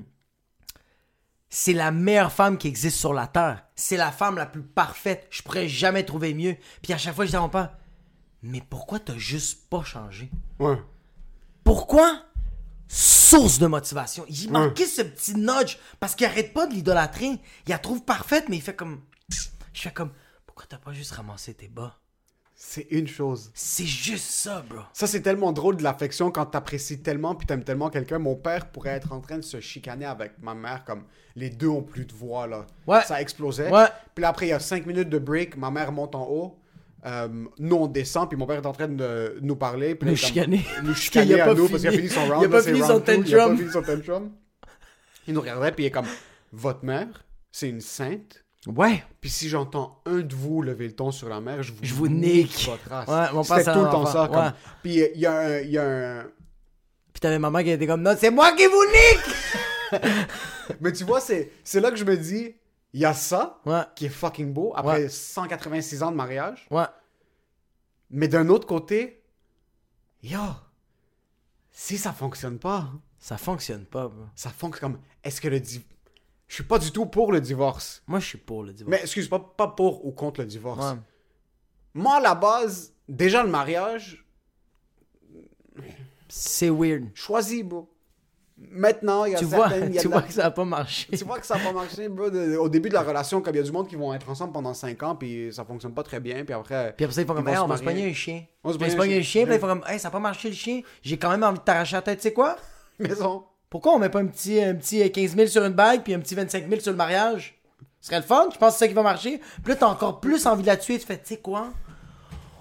c'est la meilleure femme qui existe sur la terre. C'est la femme la plus parfaite. Je pourrais jamais trouver mieux. Puis à chaque fois, je dis à mon père, mais pourquoi t'as juste pas changé? Ouais. Pourquoi? Source de motivation. Il manquait ce petit nudge parce qu'il arrête pas de l'idolâtrer. Il la trouve parfaite, mais il fait comme. Je fais comme. Pourquoi t'as pas juste ramassé tes bas? C'est une chose. C'est juste ça, bro. Ça, c'est tellement drôle de l'affection quand t'apprécies tellement puis t'aimes tellement quelqu'un. Mon père pourrait être en train de se chicaner avec ma mère comme les deux ont plus de voix, là. Ouais. Ça explosait. Ouais. Puis là, après, il y a cinq minutes de break. Ma mère monte en haut. Euh, nous, on descend. Puis mon père est en train de nous parler. Puis Nous chicaner. Nous chicaner à nous parce qu'il a fini. son Il a round. pas là, fini round son two. Il a pas tantrum. fini son tantrum. Il nous regardait. Puis il est comme Votre mère, c'est une sainte. Ouais. Puis si j'entends un de vous lever le ton sur la mère, je vous, Je vous nique. votre. Ouais, mon C'était tout le temps ça. Comme... Ouais. Puis il y a un... Y a un... Puis t'avais maman qui était comme, non, c'est moi qui vous nique! Mais tu vois, c'est c'est là que je me dis, il y a ça Ouais. qui est fucking beau après Ouais. 186 ans de mariage. Ouais. Mais d'un autre côté, yo, si ça fonctionne pas, Ça fonctionne pas, bro. ça fonctionne comme. Est-ce que le. Je suis pas du tout pour le divorce. Moi, je suis pour le divorce. Mais excuse pas, pas pour ou contre le divorce. Ouais. Moi, à la base, déjà le mariage, C'est weird. choisis, bro. Maintenant, il y a Tu vois, y a tu vois la- que ça a pas marché. Tu vois que ça n'a pas marché, bro. au début de la relation, comme il y a du monde qui vont être ensemble pendant 5 ans, puis ça fonctionne pas très bien, puis après. Puis après ça, ils font comme, hey, on va se pogner un chien. On se Puis ils se pogne un chien. puis ils font comme, hey, ça a pas marché le chien. J'ai quand même envie de t'arracher la tête, tu sais quoi? Maison. Pourquoi on met pas un petit, un petit euh, 15 000 sur une bague, puis un petit 25 000 sur le mariage? Ce serait le fun, je pense que c'est ça qui va marcher. Puis là, t'as encore plus envie de la tuer, tu fais, tu sais quoi?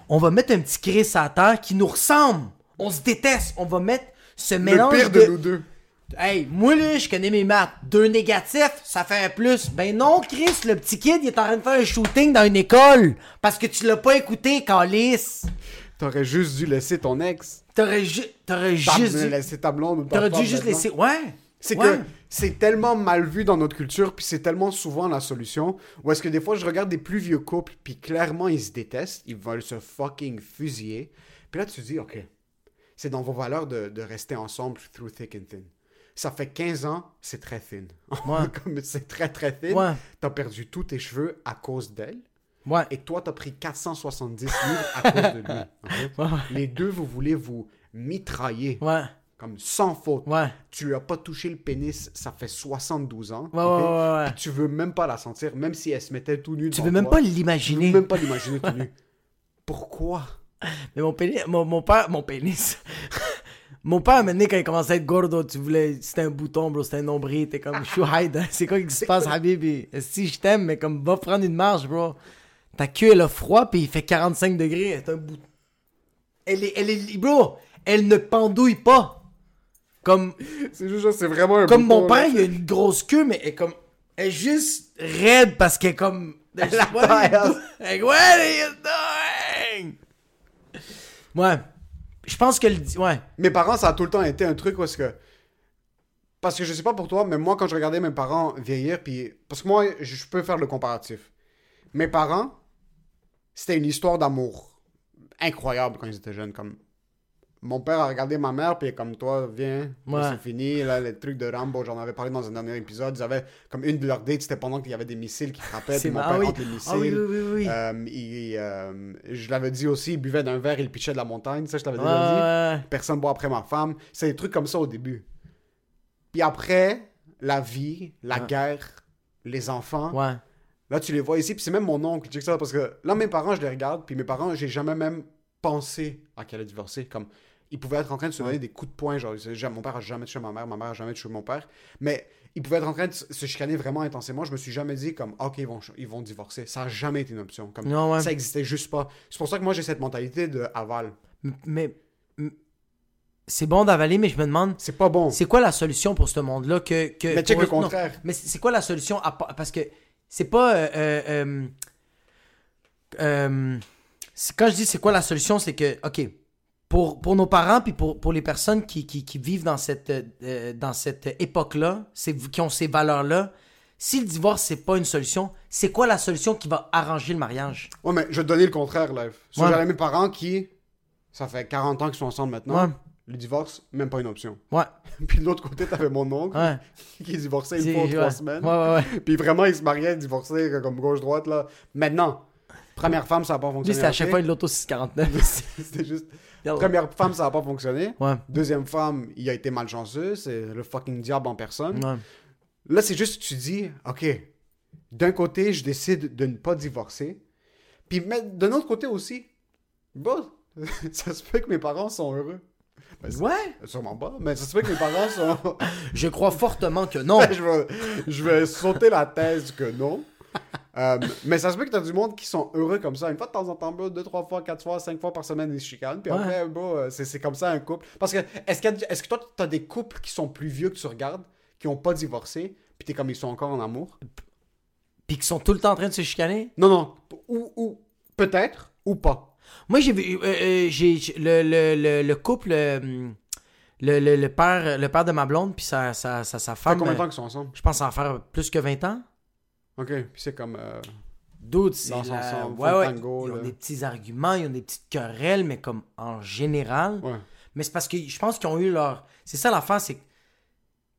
On va mettre un petit Chris à terre qui nous ressemble. On se déteste. On va mettre ce mélange Le pire de nous deux. Hey, moi là, je connais mes maths. Deux négatifs, ça fait un plus. Ben non, Chris, le petit kid, il est en train de faire un shooting dans une école. Parce que tu l'as pas écouté, Calis. T'aurais juste dû laisser ton ex. T'aurais ju- t'aurais Ta- juste dû... laisser ta blonde ou ta T'aurais dû juste laisser... Ouais. C'est Ouais. que c'est tellement mal vu dans notre culture, puis c'est tellement souvent la solution. Ou est-ce que des fois, je regarde des plus vieux couples, puis clairement, ils se détestent, ils veulent se fucking fusiller. Puis là, tu te dis, OK, c'est dans vos valeurs de, de rester ensemble through thick and thin. Ça fait 15 ans, c'est très thin. Ouais. Comme c'est très, très thin. Ouais. T'as perdu tous tes cheveux à cause d'elle. Ouais. Et toi, t'as pris 470 livres à cause de lui. Ouais. Les deux, vous voulez vous mitrailler. Ouais. Comme sans faute. Ouais. Tu as pas touché le pénis, ça fait 72 ans. Ouais, ok? ouais, ouais, ouais. Puis tu veux même pas la sentir, même si elle se mettait tout nu Tu veux même toi. pas Tu veux l'imaginer. même pas l'imaginer tout nu. Pourquoi? Mais mon pénis... Mon, mon père... Mon pénis... mon père, maintenant, quand il commençait à être gordo, tu voulais... C'était un bouton, bro. C'était un nombril. T'es comme... Je suis hide. hein. C'est quoi qui se passe, Habibi? Si je t'aime, mais comme... Va prendre une marche, bro. Ta queue, elle a froid, puis il fait 45 degrés. C'est un bout... Elle est... Elle est... Bro! Elle ne pendouille pas. Comme... C'est juste, c'est vraiment un Comme bouton, mon là. père, il a une grosse queue, mais elle est comme. Elle est juste raide parce qu'elle est comme. Elle La What are you doing? Ouais. Je pense que le. Ouais. Mes parents, ça a tout le temps été un truc est-ce que. Parce que je sais pas pour toi, mais moi, quand je regardais mes parents vieillir, puis. Parce que moi, je peux faire le comparatif. Mes parents, c'était une histoire d'amour incroyable quand ils étaient jeunes. Comme. Mon père a regardé ma mère, puis comme toi, viens, Ouais. c'est fini. Là, les trucs de Rambo, j'en avais parlé dans un dernier épisode. Ils avaient, comme une de leurs dates, c'était pendant qu'il y avait des missiles qui frappaient, puis mon père Ah oui. les missiles. Ah oui, oui, oui, oui. Euh, il, euh, je l'avais dit aussi, il buvait d'un verre, il pitchait de la montagne. Ça, je Ouais, déjà dit personne boit après ma femme. C'est des trucs comme ça au début. Puis après, la vie, la Ouais. guerre, les enfants. Là tu les vois ici, puis c'est même mon oncle, check ça, parce que là mes parents, je les regarde, puis mes parents, j'ai jamais même pensé à qu'elle allait divorcer. Comme, ils pouvaient être en train de se donner des coups de poing, genre, mon père a jamais touché ma mère, ma mère a jamais touché mon père, mais ils pouvaient être en train de se chicaner vraiment intensément. Je me suis jamais dit comme, ok, ils vont, ils vont divorcer. Ça a jamais été une option. Comme, Non, ouais. Ça existait juste pas. C'est pour ça que moi j'ai cette mentalité de aval. Mais. C'est bon d'avaler, mais je me demande. C'est pas bon. C'est quoi la solution pour ce monde-là que, que Mais check le contraire. non, mais c'est quoi la solution à parce que c'est pas euh, euh, euh, quand je dis c'est quoi la solution, c'est que ok pour, pour nos parents puis pour, pour les personnes qui, qui, qui vivent dans cette dans cette époque-là, qui ont ces valeurs-là. Si le divorce c'est pas une solution, c'est quoi la solution qui va arranger le mariage? Ouais, mais je vais te donner le contraire. So, Ouais. J'avais mes parents qui, ça fait 40 ans qu'ils sont ensemble maintenant. Ouais. Le divorce, même pas une option. Ouais, Puis de l'autre côté, t'avais mon oncle ouais. qui est divorcé une fois ou trois semaines. Ouais, ouais, ouais. Puis vraiment, il se mariait, divorcé, comme gauche-droite, là. Maintenant, première femme, ça n'a pas Lui, fonctionné. c'était à chaque fois une loto 649. C'était juste. Première femme, ça n'a pas fonctionné. Ouais. Deuxième femme, il a été malchanceux. C'est le fucking diable en personne. Ouais. Là, c'est juste que tu dis, OK, d'un côté, je décide de ne pas divorcer. Puis mais d'un autre côté aussi, bon, ça se peut que mes parents sont heureux. Ben, Ouais. Sûrement pas, mais ça se peut que mes parents sont... Je crois fortement que non. je, vais, je vais sauter la thèse que non. Euh, mais ça se peut que t'as du monde qui sont heureux comme ça. Une fois de temps en temps, bro, deux, trois fois, quatre fois, cinq fois par semaine, ils se chicanent. Puis Ouais. après, bro, euh, c'est c'est comme ça un couple. Parce que, est-ce que, est que toi, t'as des couples qui sont plus vieux que tu regardes, qui ont pas divorcé, puis t'es comme ils sont encore en amour? Puis qui sont tout le temps en train de se chicaner? Non, non. Ou, ou peut-être, ou pas. Moi, j'ai vu. euh, euh, j'ai le, le, le, le couple. euh, Le, le, le père, le père de ma blonde, puis sa, sa, sa, sa Ça fait combien de temps qu'ils sont ensemble? Je pense va faire plus que 20 ans. Ok, puis c'est comme... euh, D'autres, c'est. La- ensemble, ouais, ouais. tango, Ils ont des petits arguments, ils ont des petites querelles, mais comme en général. Ouais. Mais c'est parce que je pense qu'ils ont eu leur. C'est ça l'affaire, c'est.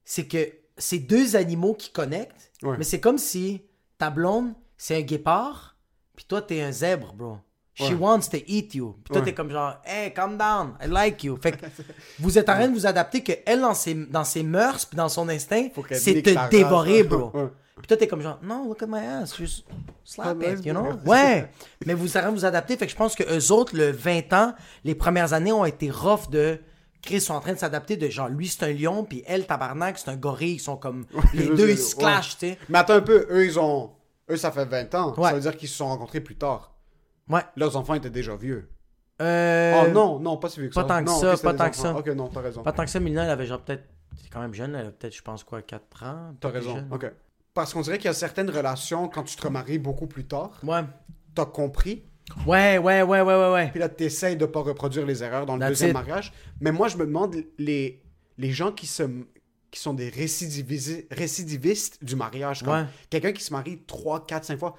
C'est que c'est deux animaux qui connectent, Ouais. mais c'est comme si ta blonde, c'est un guépard, puis toi, t'es un zèbre, bro. She wants to eat you. Puis toi, t'es comme genre, hey, calm down, I like you. Fait que vous êtes en train de vous adapter que elle, dans ses, dans ses mœurs, puis dans son instinct, c'est te dévorer, bro. Puis toi, t'es comme genre, non, look at my ass, just slap it, you know? Ouais. Mais vous allez vous adapter. Fait que je pense que eux autres, le 20 ans, les premières années ont été rough de. Chris sont en train de s'adapter de genre, lui c'est un lion, puis elle, tabarnak, c'est un gorille. Ils sont comme. les deux, sais, ils se ouais. clashent, tu sais. Mais attends un peu, eux, ils ont... Eux, ça fait 20 ans. Ouais. Ça veut dire qu'ils se sont rencontrés plus tard. Ouais. Leurs enfants étaient déjà vieux. Euh, oh non, non, pas si vieux que pas ça. tant que Non, ça, pas tant que ça. Ok, non, t'as raison. Pas tant que ça, Milena, elle avait genre peut-être. C'est quand même jeune, elle avait peut-être, je pense, quoi, 4 ans. T'as raison, jeune. ok. Parce qu'on dirait qu'il y a certaines relations, quand tu te remaries beaucoup plus tard, Ouais. t'as compris, Ouais, ouais, ouais, ouais, ouais, ouais. puis là, t'essayes de pas reproduire les erreurs dans le That's deuxième it. mariage. Mais moi, je me demande, les, les gens qui, se, qui sont des récidivis- récidivistes du mariage, comme Ouais. quelqu'un qui se marie 3, 4, 5 fois,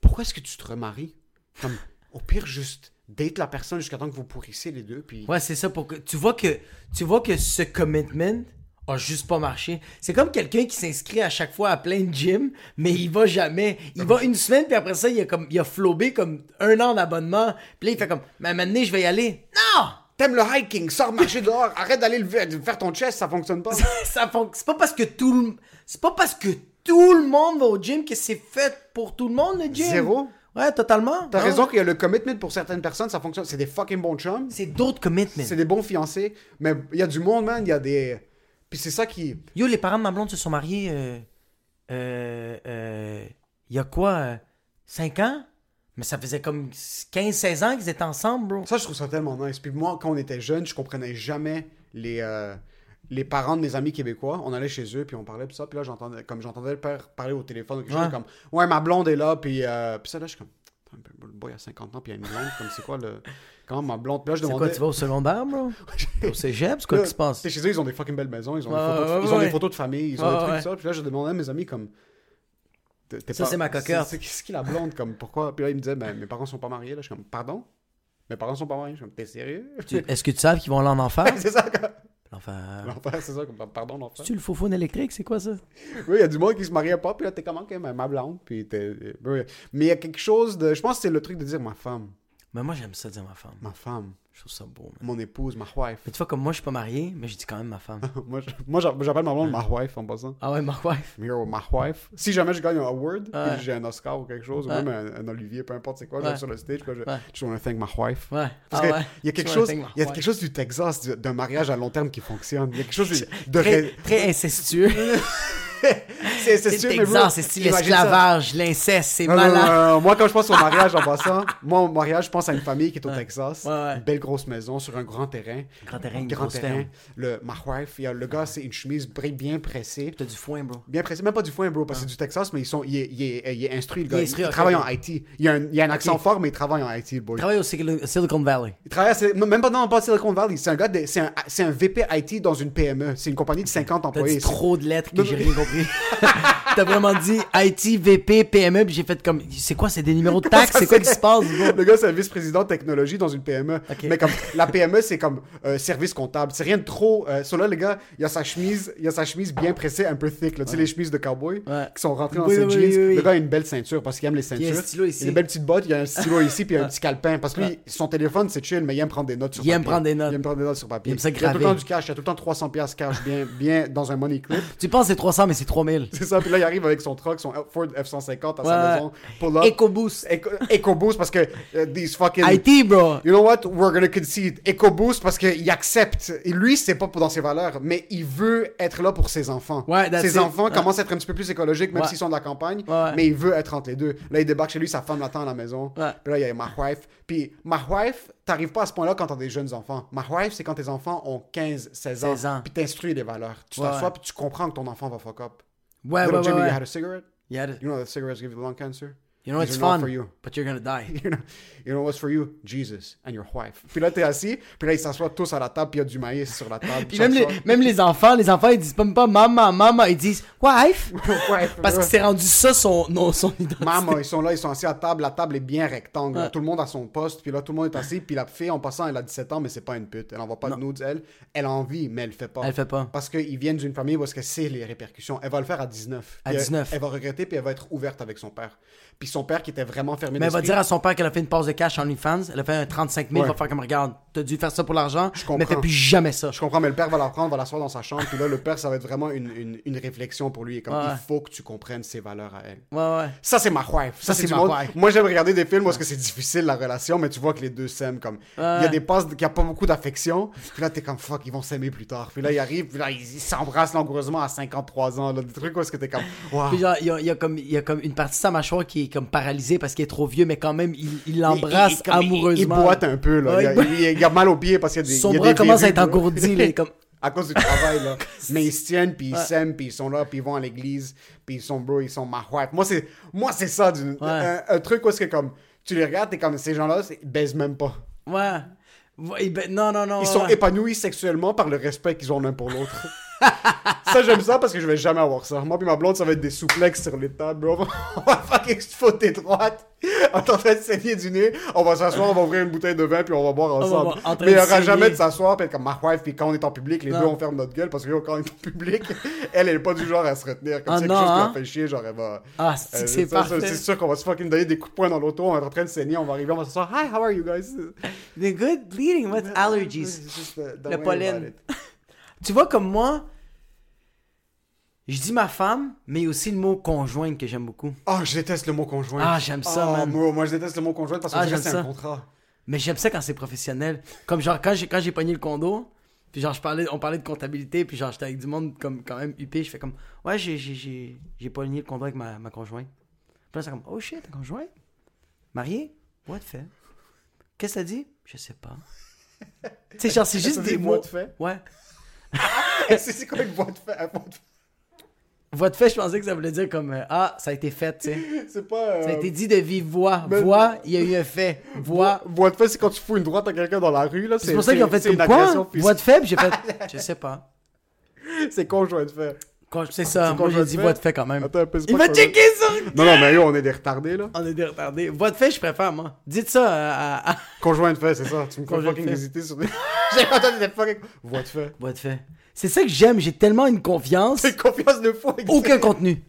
pourquoi est-ce que tu te remaries? Comme, au pire, juste date la personne jusqu'à temps que vous pourrissez les deux, puis... Ouais, c'est ça. Pour que... tu, vois que, tu vois que ce commitment a juste pas marché. C'est comme quelqu'un qui s'inscrit à chaque fois à plein de gyms, mais il va jamais. Il va une semaine, puis après ça, il a, comme, il a flobé comme un an d'abonnement. Puis là, il fait comme, mais maintenant, je vais y aller. Non! T'aimes le hiking, sors marcher dehors, arrête d'aller le faire- ton chest, ça fonctionne pas. ça fon- C'est pas parce que tout le... C'est pas parce que tout le monde va au gym que c'est fait pour tout le monde, le gym. Zéro? Ouais, totalement. T'as Non. raison qu'il y a le commitment pour certaines personnes, ça fonctionne. C'est des fucking bons chums. C'est d'autres commitments. C'est des bons fiancés. Mais il y a du monde, man. Il y a des. Puis c'est ça qui. Yo, les parents de ma blonde se sont mariés euh, euh, euh, il y a quoi 5 ans? Mais ça faisait comme 15-16 ans qu'ils étaient ensemble, bro. Ça, je trouve ça tellement nice. Puis moi, quand on était jeunes, je comprenais jamais les. Les parents de mes amis québécois, on allait chez eux, puis on parlait, puis ça, puis là, j'entendais, comme j'entendais le père parler au téléphone, ou quelque Ouais. chose comme, ouais, ma blonde est là, puis, euh, puis ça, là, je suis comme, le boy a 50 ans, puis il a une blonde, comme, c'est quoi le, comment ma blonde, puis là, je C'est quoi, demandais, tu vas au secondaire, bro? Au cégep, c'est quoi qui se passe? T'sais, chez eux, ils ont des fucking belles maisons, ils ont, des, photos de, ouais, ils ont ouais. des photos de famille, ils ont des trucs, ouais. ça. Puis là, je demandais à mes amis, comme. t'es- t'es Ça, pas- c'est ma cocotte. C'est c'est qui la blonde, comme, pourquoi? Puis là, ils me disaient, ben, mes parents sont pas mariés, là. Je suis comme, pardon? Mes parents sont pas mariés. Je suis comme, t'es sérieux? Tu- Est-ce que tu sais qu'ils vont aller en enfer? C'est ça. L'enfer. L'enfer, c'est ça, pardon, l'enfer. Tu le faux électrique, c'est quoi ça? Oui, il y a du monde qui se mariait pas, puis là, t'es comment, ok, ma ma blonde, puis t'es. oui. Mais il y a quelque chose de. Je pense que c'est le truc de dire ma femme. Mais moi, j'aime ça dire ma femme. Ma femme. Je trouve ça beau, man. Mon épouse, ma wife. Mais tu vois, comme moi, je suis pas marié, mais je dis quand même ma femme. moi, je- moi, j'a- j'appelle ma blonde ma wife en passant. ah ouais, ma wife Yo, ma wife. Si jamais je gagne un award, Ouais. puis j'ai un Oscar ou quelque chose, ou même un, un Olivier, peu importe c'est quoi, Ouais. sur le stage, là, je just wanna thank my wife. Ouais. Parce ah que ouais. il y a quelque chose, il y a quelque chose du Texas, du- d'un mariage à long terme qui fonctionne. Il y a quelque chose de, de Très, ré- très incestueux. c'est, C'est sûr, bro, c'est style imagine ça. esclavage, l'inceste, c'est malade. Moi, quand je pense au mariage en passant, moi, au mariage, je pense à une famille qui est au. Texas. Ouais, ouais. Une belle grosse maison sur un grand terrain. Grand terrain, une grand terrain. ferme. Le, ma wife, il y a, le gars, c'est une chemise bien pressée. T'as du foin, bro. Bien pressé, même pas du foin, bro, parce que c'est du Texas, mais ils sont, il, est, il est- il est instruit, le Il est gars. Il, instruit, il travaille en IT. Il y a un, il y a un accent fort, mais il travaille en IT, le boy. Il travaille au Sil- Silicon Valley. Il travaille à, même pas, non, pas Silicon Valley. C'est un gars, c'est un, c'est un VP IT dans une PME. C'est une compagnie de 50 T'as employés. dit trop de lettres que j'ai rien compris. T'as vraiment dit IT, VP, PME, puis j'ai fait comme. C'est quoi, c'est des numéros de taxes? C'est quoi qui se passe, bro? Le gars, c'est un vice-président de technologie dans une PME. Mais comme la PME, c'est comme euh, service comptable. C'est rien de trop. Euh, sur là, le gars, il a sa chemise, il a sa chemise bien pressée, un peu thick. là. Tu sais, les chemises de cowboy Ouais. qui sont rentrées dans Oui, ses oui, jeans. Le gars a une belle ceinture parce qu'il aime les a un ceintures. stylo ici. Il a des belles petites bottes, il a un stylo ici, puis il a un petit calepin. Parce que lui, son téléphone, c'est chill, mais il aime prendre des notes sur Il papier. aime prendre des notes. Il aime prendre des notes sur papier. Il aime ça a tout le temps du cash. Il a tout le temps 300$ piastres cash bien, bien dans un money clip. Tu penses que c'est 300, mais c'est 3000. C'est ça. Puis là, il arrive avec son truck, son Ford F-150 à sa maison. Pull up. EcoBoost. Eco- EcoBoost parce que euh, these fucking. IT, bro. You know what? We're gonna concede. EcoBoost parce qu'il accepte. Et lui, c'est pas dans ses valeurs, mais il veut être là pour ses enfants. Ouais, ses it. enfants commencent à être un petit peu plus écologiques, même s'ils sont de la campagne. Mais il veut être entre les deux. Là, il débarque chez lui, sa femme l'attend à la maison. Puis là, il y a ma wife. Puis ma wife, t'arrives pas à ce point-là quand t'as des jeunes enfants. Ma wife, c'est quand tes enfants ont 15, 16 ans. 16 ans. Puis t'instruis les valeurs. Tu Ouais, t'assois, puis tu comprends que ton enfant va fuck up. Ouais, Little ouais, Jimmy, ouais. you had a cigarette? Yeah. You know that cigarettes give you lung cancer? You know These it's fun, for you. but you're gonna die. You know, you know what's for you? Jesus and your wife. Puis là, t'es assis, puis là, ils s'assoient tous à la table, puis il y a du maïs sur la table. Puis même les, même les enfants, les enfants, ils disent même pas maman, maman, ils disent wife. Parce que c'est rendu ça son, non, son identité. Maman, ils sont là, ils sont assis à table, la table est bien rectangle. Ouais. Tout le monde a son poste, puis là, tout le monde est assis, puis la fille, en passant, elle a 17 ans, mais c'est pas une pute. Elle envoie pas de nudes, elle. Elle a envie, mais elle fait pas. Elle fait pas. Parce qu'ils viennent d'une famille où est-ce que c'est les répercussions. Elle va le faire à 19. À Puis elle- 19. Elle, va regretter, puis elle va être ouverte avec son père. Puis son père, qui était vraiment fermé Mais elle va dire à son père qu'elle a fait une pause de cash en OnlyFans, elle a fait un 35 000, Ouais. il va faire comme regarde, t'as dû faire ça pour l'argent, comprends. mais fais plus jamais ça. Je comprends, mais le père va la prendre, va l'asseoir dans sa chambre, puis là, le père, ça va être vraiment une, une, une réflexion pour lui. Comme, Ouais. il faut que tu comprennes ses valeurs à elle. Ouais, ouais. Ça, c'est ma wife. Ça, Ça, c'est ma monde. wife. Moi, j'aime regarder des films est-ce que c'est difficile, la relation, mais tu vois que les deux s'aiment. Comme, il y a des passes qu'il n'y a pas beaucoup d'affection. Puis là, t'es comme, fuck, ils vont s'aimer plus tard. Puis là, ils arrivent, puis là, ils s'embrassent langoureusement à 53 ans. Là, des trucs où est-ce que t'es comme, wow. Puis genre, il y a, y a comme, il y a comme une partie de sa mâchoire qui est comme paralysée parce qu'il est trop vieux, mais quand même, il l'embrasse amoureusement. Il, boite un peu, là. Ouais, il, a, il- a mal aux pieds parce qu'il y a des. Son bras commence à être engourdi, là, comme... à cause du travail, là. Mais ils se tiennent, puis ils s'aiment, puis ils sont là, puis ils vont à l'église, puis ils sont bro, ils sont ma wife. Moi, c'est, moi, c'est ça, du- un, un truc où est-ce que, comme, tu les regardes, t'es comme, ces gens-là, ils baisent même pas. Ouais. Ouais, non, non, non. Ils sont ouais. épanouis sexuellement par le respect qu'ils ont l'un pour l'autre. ça, j'aime ça parce que je vais jamais avoir ça. Moi puis ma blonde, ça va être des souplexes sur les tables, bro. On va fucking se foutre droite. On est en train de saigner du nez. On va s'asseoir, on va ouvrir une bouteille de vin puis on va boire va ensemble. boire en train Mais il y de aura jamais de s'asseoir puis comme ma wife puis quand on est en public, les Non. deux on ferme notre gueule parce que yo, quand on est en public, elle, elle est pas du genre à se retenir. Comme Ah c'est quelque chose qui hein? fait chier, genre elle va. Ah, c'est Euh, que c'est parfait. Sûr qu'on va se fucking donner des coups de poing dans l'auto, on est en train de saigner, on va arriver, on va s'asseoir. Hi, how are you guys? The good bleeding, what allergies? The Le pollen. Tu vois, comme moi, je dis ma femme, mais il y a aussi le mot conjointe que j'aime beaucoup. Ah, je déteste le mot conjoint. Ah, j'aime ça, Ah, man. Moi, moi, je déteste le mot conjoint parce que Ah, je j'aime c'est un ça. contrat. Mais j'aime ça quand c'est professionnel. Comme genre, quand j'ai, quand j'ai pogné le condo, puis genre, je parlais, on parlait de comptabilité, puis genre, j'étais avec du monde comme quand même huppé, je fais comme, ouais, j'ai, j'ai, j'ai, j'ai pogné le condo avec ma, ma conjointe. Puis là, c'est comme, oh shit, ta conjointe? Mariée? What fait? Qu'est-ce que ça dit? Je sais pas. tu sais, genre, c'est juste des mots. voix de fait? Ouais. c'est quoi une voix de fait? Voix de fait? Fait, je pensais que ça voulait dire comme, euh, ah, ça a été fait, tu sais. C'est pas. Ça a euh, été dit de vive voix. mais- Voix, il y a eu un fait. Voix. Voix de fait, c'est quand tu fous une droite à quelqu'un dans la rue, là. C'est pour ça qu'ils ont fait comme quoi? Voix de faible, j'ai fait, je sais pas. C'est conjoint de fait. C'est ça, moi j'ai je dit voix de fait quand même. Attends un peu, Il conjoint. checker ça! Non, non, mais yo, on est des retardés, là. On est des retardés. Voix de fait, je préfère, moi. Dites ça à. Conjoint de fait, c'est ça. Tu me fais fucking fait. hésiter sur des. J'ai entendu des fucking. Voix de fait. Voix de fait. C'est ça que j'aime, j'ai tellement une confiance. C'est confiance de fou. Aucun ça. contenu.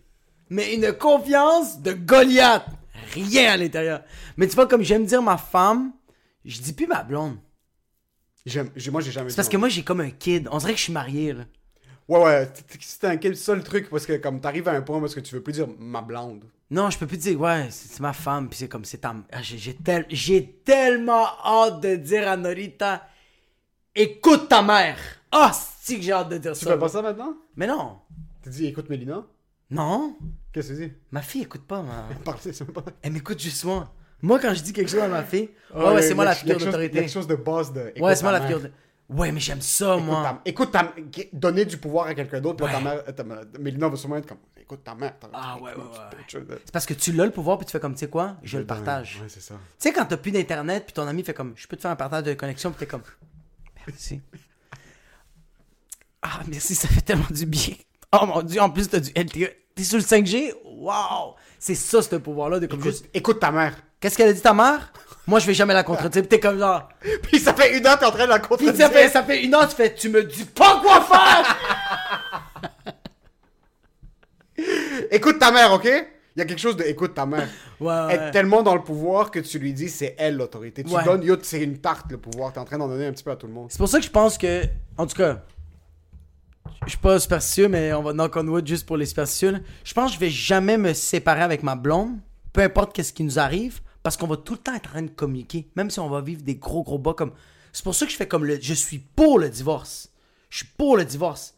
Mais une confiance de Goliath. Rien à l'intérieur. Mais tu vois, comme j'aime dire ma femme, je dis plus ma blonde. J'aime- Moi, j'ai jamais C'est parce que moi, j'ai comme un kid. On dirait que je suis marié, là. Ouais, ouais. t- t- C'est un quel seul truc parce que, comme, t'arrives à un point parce que tu veux plus dire ma blonde. Non, je peux plus dire, ouais, c'est c'est ma femme, puis c'est comme, c'est ta... Ah, j'ai, j'ai tel- j'ai tellement hâte de dire à Norita, écoute ta mère. Ah, c'est que j'ai hâte de dire Tu ça. fais pas ça maintenant? Mais non. Tu dis, écoute Mélina? Non. Qu'est-ce que tu dis? Ma fille écoute pas, ma... Elle m'écoute juste moi. Moi, quand je dis quelque chose à ma fille, ouais, Ah, ouais, c'est moi la figure d'autorité. Quelque chose de base de. Ouais, c'est moi la figure de... Ouais, mais j'aime ça, Écoute moi. ta, écoute ta donner du pouvoir à quelqu'un d'autre, ta mère, ta Mélina va sûrement être comme, écoute ta mère. Ah, ouais, ouais, ouais. tu tu- C'est parce que tu l'as le pouvoir, puis tu fais comme, tu sais quoi, je le partage. Ouais, c'est ça. Tu sais, quand t'as plus d'internet, puis ton ami fait comme, je peux te faire un partage de connexion, puis t'es comme, merci. Ah, merci, ça fait tellement du bien. Oh mon dieu, en plus t'as du LTE. T'es sur le 5G? Wow! C'est ça, ce pouvoir-là, de comme Écoute, juste, écoute ta mère. qu'est-ce qu'elle a dit ta mère? Moi, je vais jamais la contredire, puis t'es comme genre, Puis ça fait une heure, t'es en train de la puis contredire. ça fait, ça fait une heure, tu fais, tu me dis pas quoi faire! Écoute ta mère, ok? Il y a quelque chose de écoute ta mère. Ouais, ouais. Être tellement dans le pouvoir que tu lui dis c'est elle l'autorité. Tu donnes, yo, c'est une tarte le pouvoir. T'es en train d'en donner un petit peu à tout le monde. C'est pour ça que je pense que, en tout cas, je suis pas superstitieux, mais on va knock on wood juste pour les superstitieux. là. Je pense que je vais jamais me séparer avec ma blonde, peu importe qu'est-ce qui nous arrive, parce qu'on va tout le temps être en train de communiquer, même si on va vivre des gros gros bas comme. C'est pour ça que je fais comme le. Je suis pour le divorce. Je suis pour le divorce.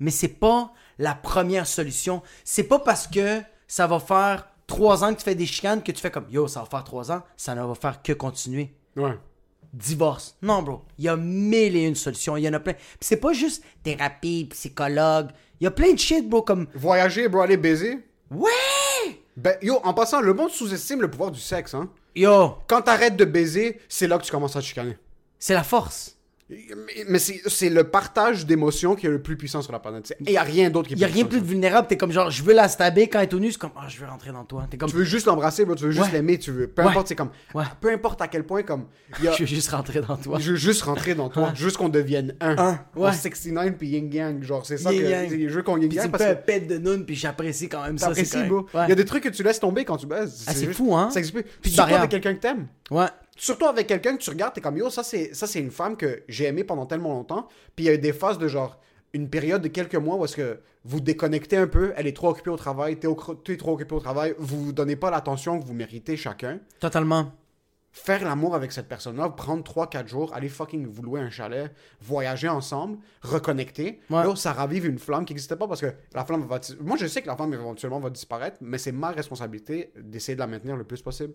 Mais c'est pas la première solution. C'est pas parce que ça va faire trois ans que tu fais des chicanes que tu fais comme yo, ça va faire trois ans, ça ne va faire que continuer Ouais. divorce. Non, bro. Il y a mille et une solutions. Il y en a plein. Puis c'est pas juste thérapie, psychologue. Il y a plein de shit, bro, comme... Voyager, bro, aller baiser. Ouais! Ben, yo, en passant, le monde sous-estime le pouvoir du sexe, hein. Yo, Quand t'arrêtes de baiser, c'est là que tu commences à te chicaner. c'est la force. Mais- c'est le partage d'émotions qui est le plus puissant sur la planète. Il y a rien d'autre qui est Il y a rien plus vulnérable. T'es comme genre, je veux la stabber quand elle est au nu. C'est comme, ah, je veux rentrer dans toi. T'es comme, Tu veux juste l'embrasser, tu veux juste Ouais. l'aimer, tu veux. Peu Ouais. importe, c'est comme. Ouais. Peu importe à quel point, comme. il y a- je veux juste rentrer dans toi. Je veux juste rentrer dans toi, juste qu'on devienne un. Un, ouais. En 69 puis yin yang, genre c'est ça Yin que je veux qu'on yin Puis tu yang parce que pet de noun, puis j'apprécie quand même ça. Il y a des trucs que tu laisses tomber quand tu baises. Ah, c'est fou, hein? Ça existe plus. Plus de quelqu'un que t'aimes. Ouais. Surtout avec quelqu'un que tu regardes, t'es comme yo, ça c'est ça c'est une femme que j'ai aimée pendant tellement longtemps. Puis il y a eu des phases de genre une période de quelques mois où est-ce que vous déconnectez un peu, elle est trop occupée au travail, t'es, t'es trop occupé au travail, vous vous donnez pas l'attention que vous méritez chacun. Totalement. faire l'amour avec cette personne-là, prendre 3-4 jours, aller fucking vous louer un chalet, voyager ensemble, reconnecter. Ouais. Là, ça ravive une flamme qui n'existait pas parce que la flamme va... Moi, je sais que la flamme éventuellement va disparaître, mais c'est ma responsabilité d'essayer de la maintenir le plus possible.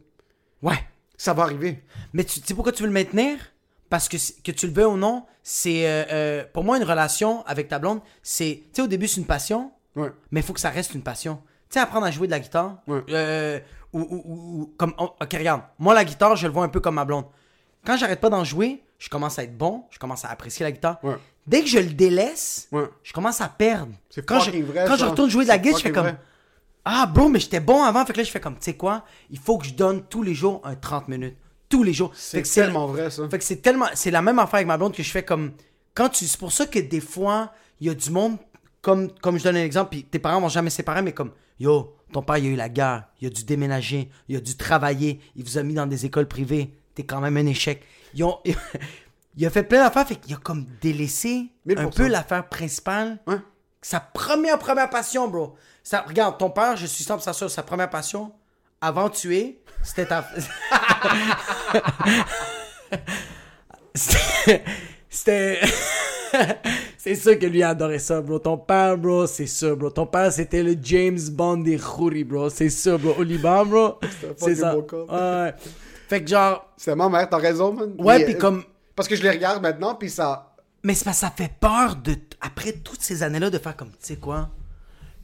Ouais. Ça va arriver. Mais tu sais pourquoi tu veux le maintenir? Parce que, que tu le veux ou non, c'est. euh, euh, pour moi, une relation avec ta blonde, c'est. Tu sais, au début, c'est une passion, Ouais. mais il faut que ça reste une passion. Tu sais, apprendre à jouer de la guitare. Ouais. euh, ou, ou- ou- ou- comme. oh, ok, regarde. Moi, la guitare, je le vois un peu comme ma blonde. Quand j'arrête pas d'en jouer, je commence à être bon, je commence à apprécier la guitare. Ouais. Dès que je le délaisse, je commence à perdre. C'est quand je, vrai, Quand je retourne jouer de la guitare, je fais comme. vrai. Ah, bro, mais j'étais bon avant. Fait que là, je fais comme, tu sais quoi, il faut que je donne tous les jours un 30 minutes. Tous les jours. C'est tellement vrai, ça. Fait que c'est tellement. C'est la même affaire avec ma blonde que je fais comme. Quand tu. C'est pour ça que des fois, il y a du monde. Comme, comme je donne un exemple, puis tes parents vont jamais se séparer, mais comme. Yo, ton père, il a eu la guerre, il a dû déménager, il a dû travailler, il vous a mis dans des écoles privées. T'es quand même un échec. Ils ont. il a fait plein d'affaires, fait qu'il a comme délaissé un 1000%. peu l'affaire principale. Sa première, première passion, bro. Ça, regarde, ton père, je suis 100% sûr, sa première passion, avant de tuer, c'était ta. C'était. C'est sûr que lui adorait ça, bro. Ton père, bro, c'est ça, bro. Ton père, c'était le James Bond des Khouris, bro. C'est ça, bro. Au Liban, bro. C'est ça. Ouais. Fait que genre. C'est ma mère, t'as raison, man. Ouais, puis euh, comme. Parce que je les regarde maintenant, puis ça... Mais c'est parce que ça fait peur de. Après toutes ces années-là, de faire comme, tu sais quoi?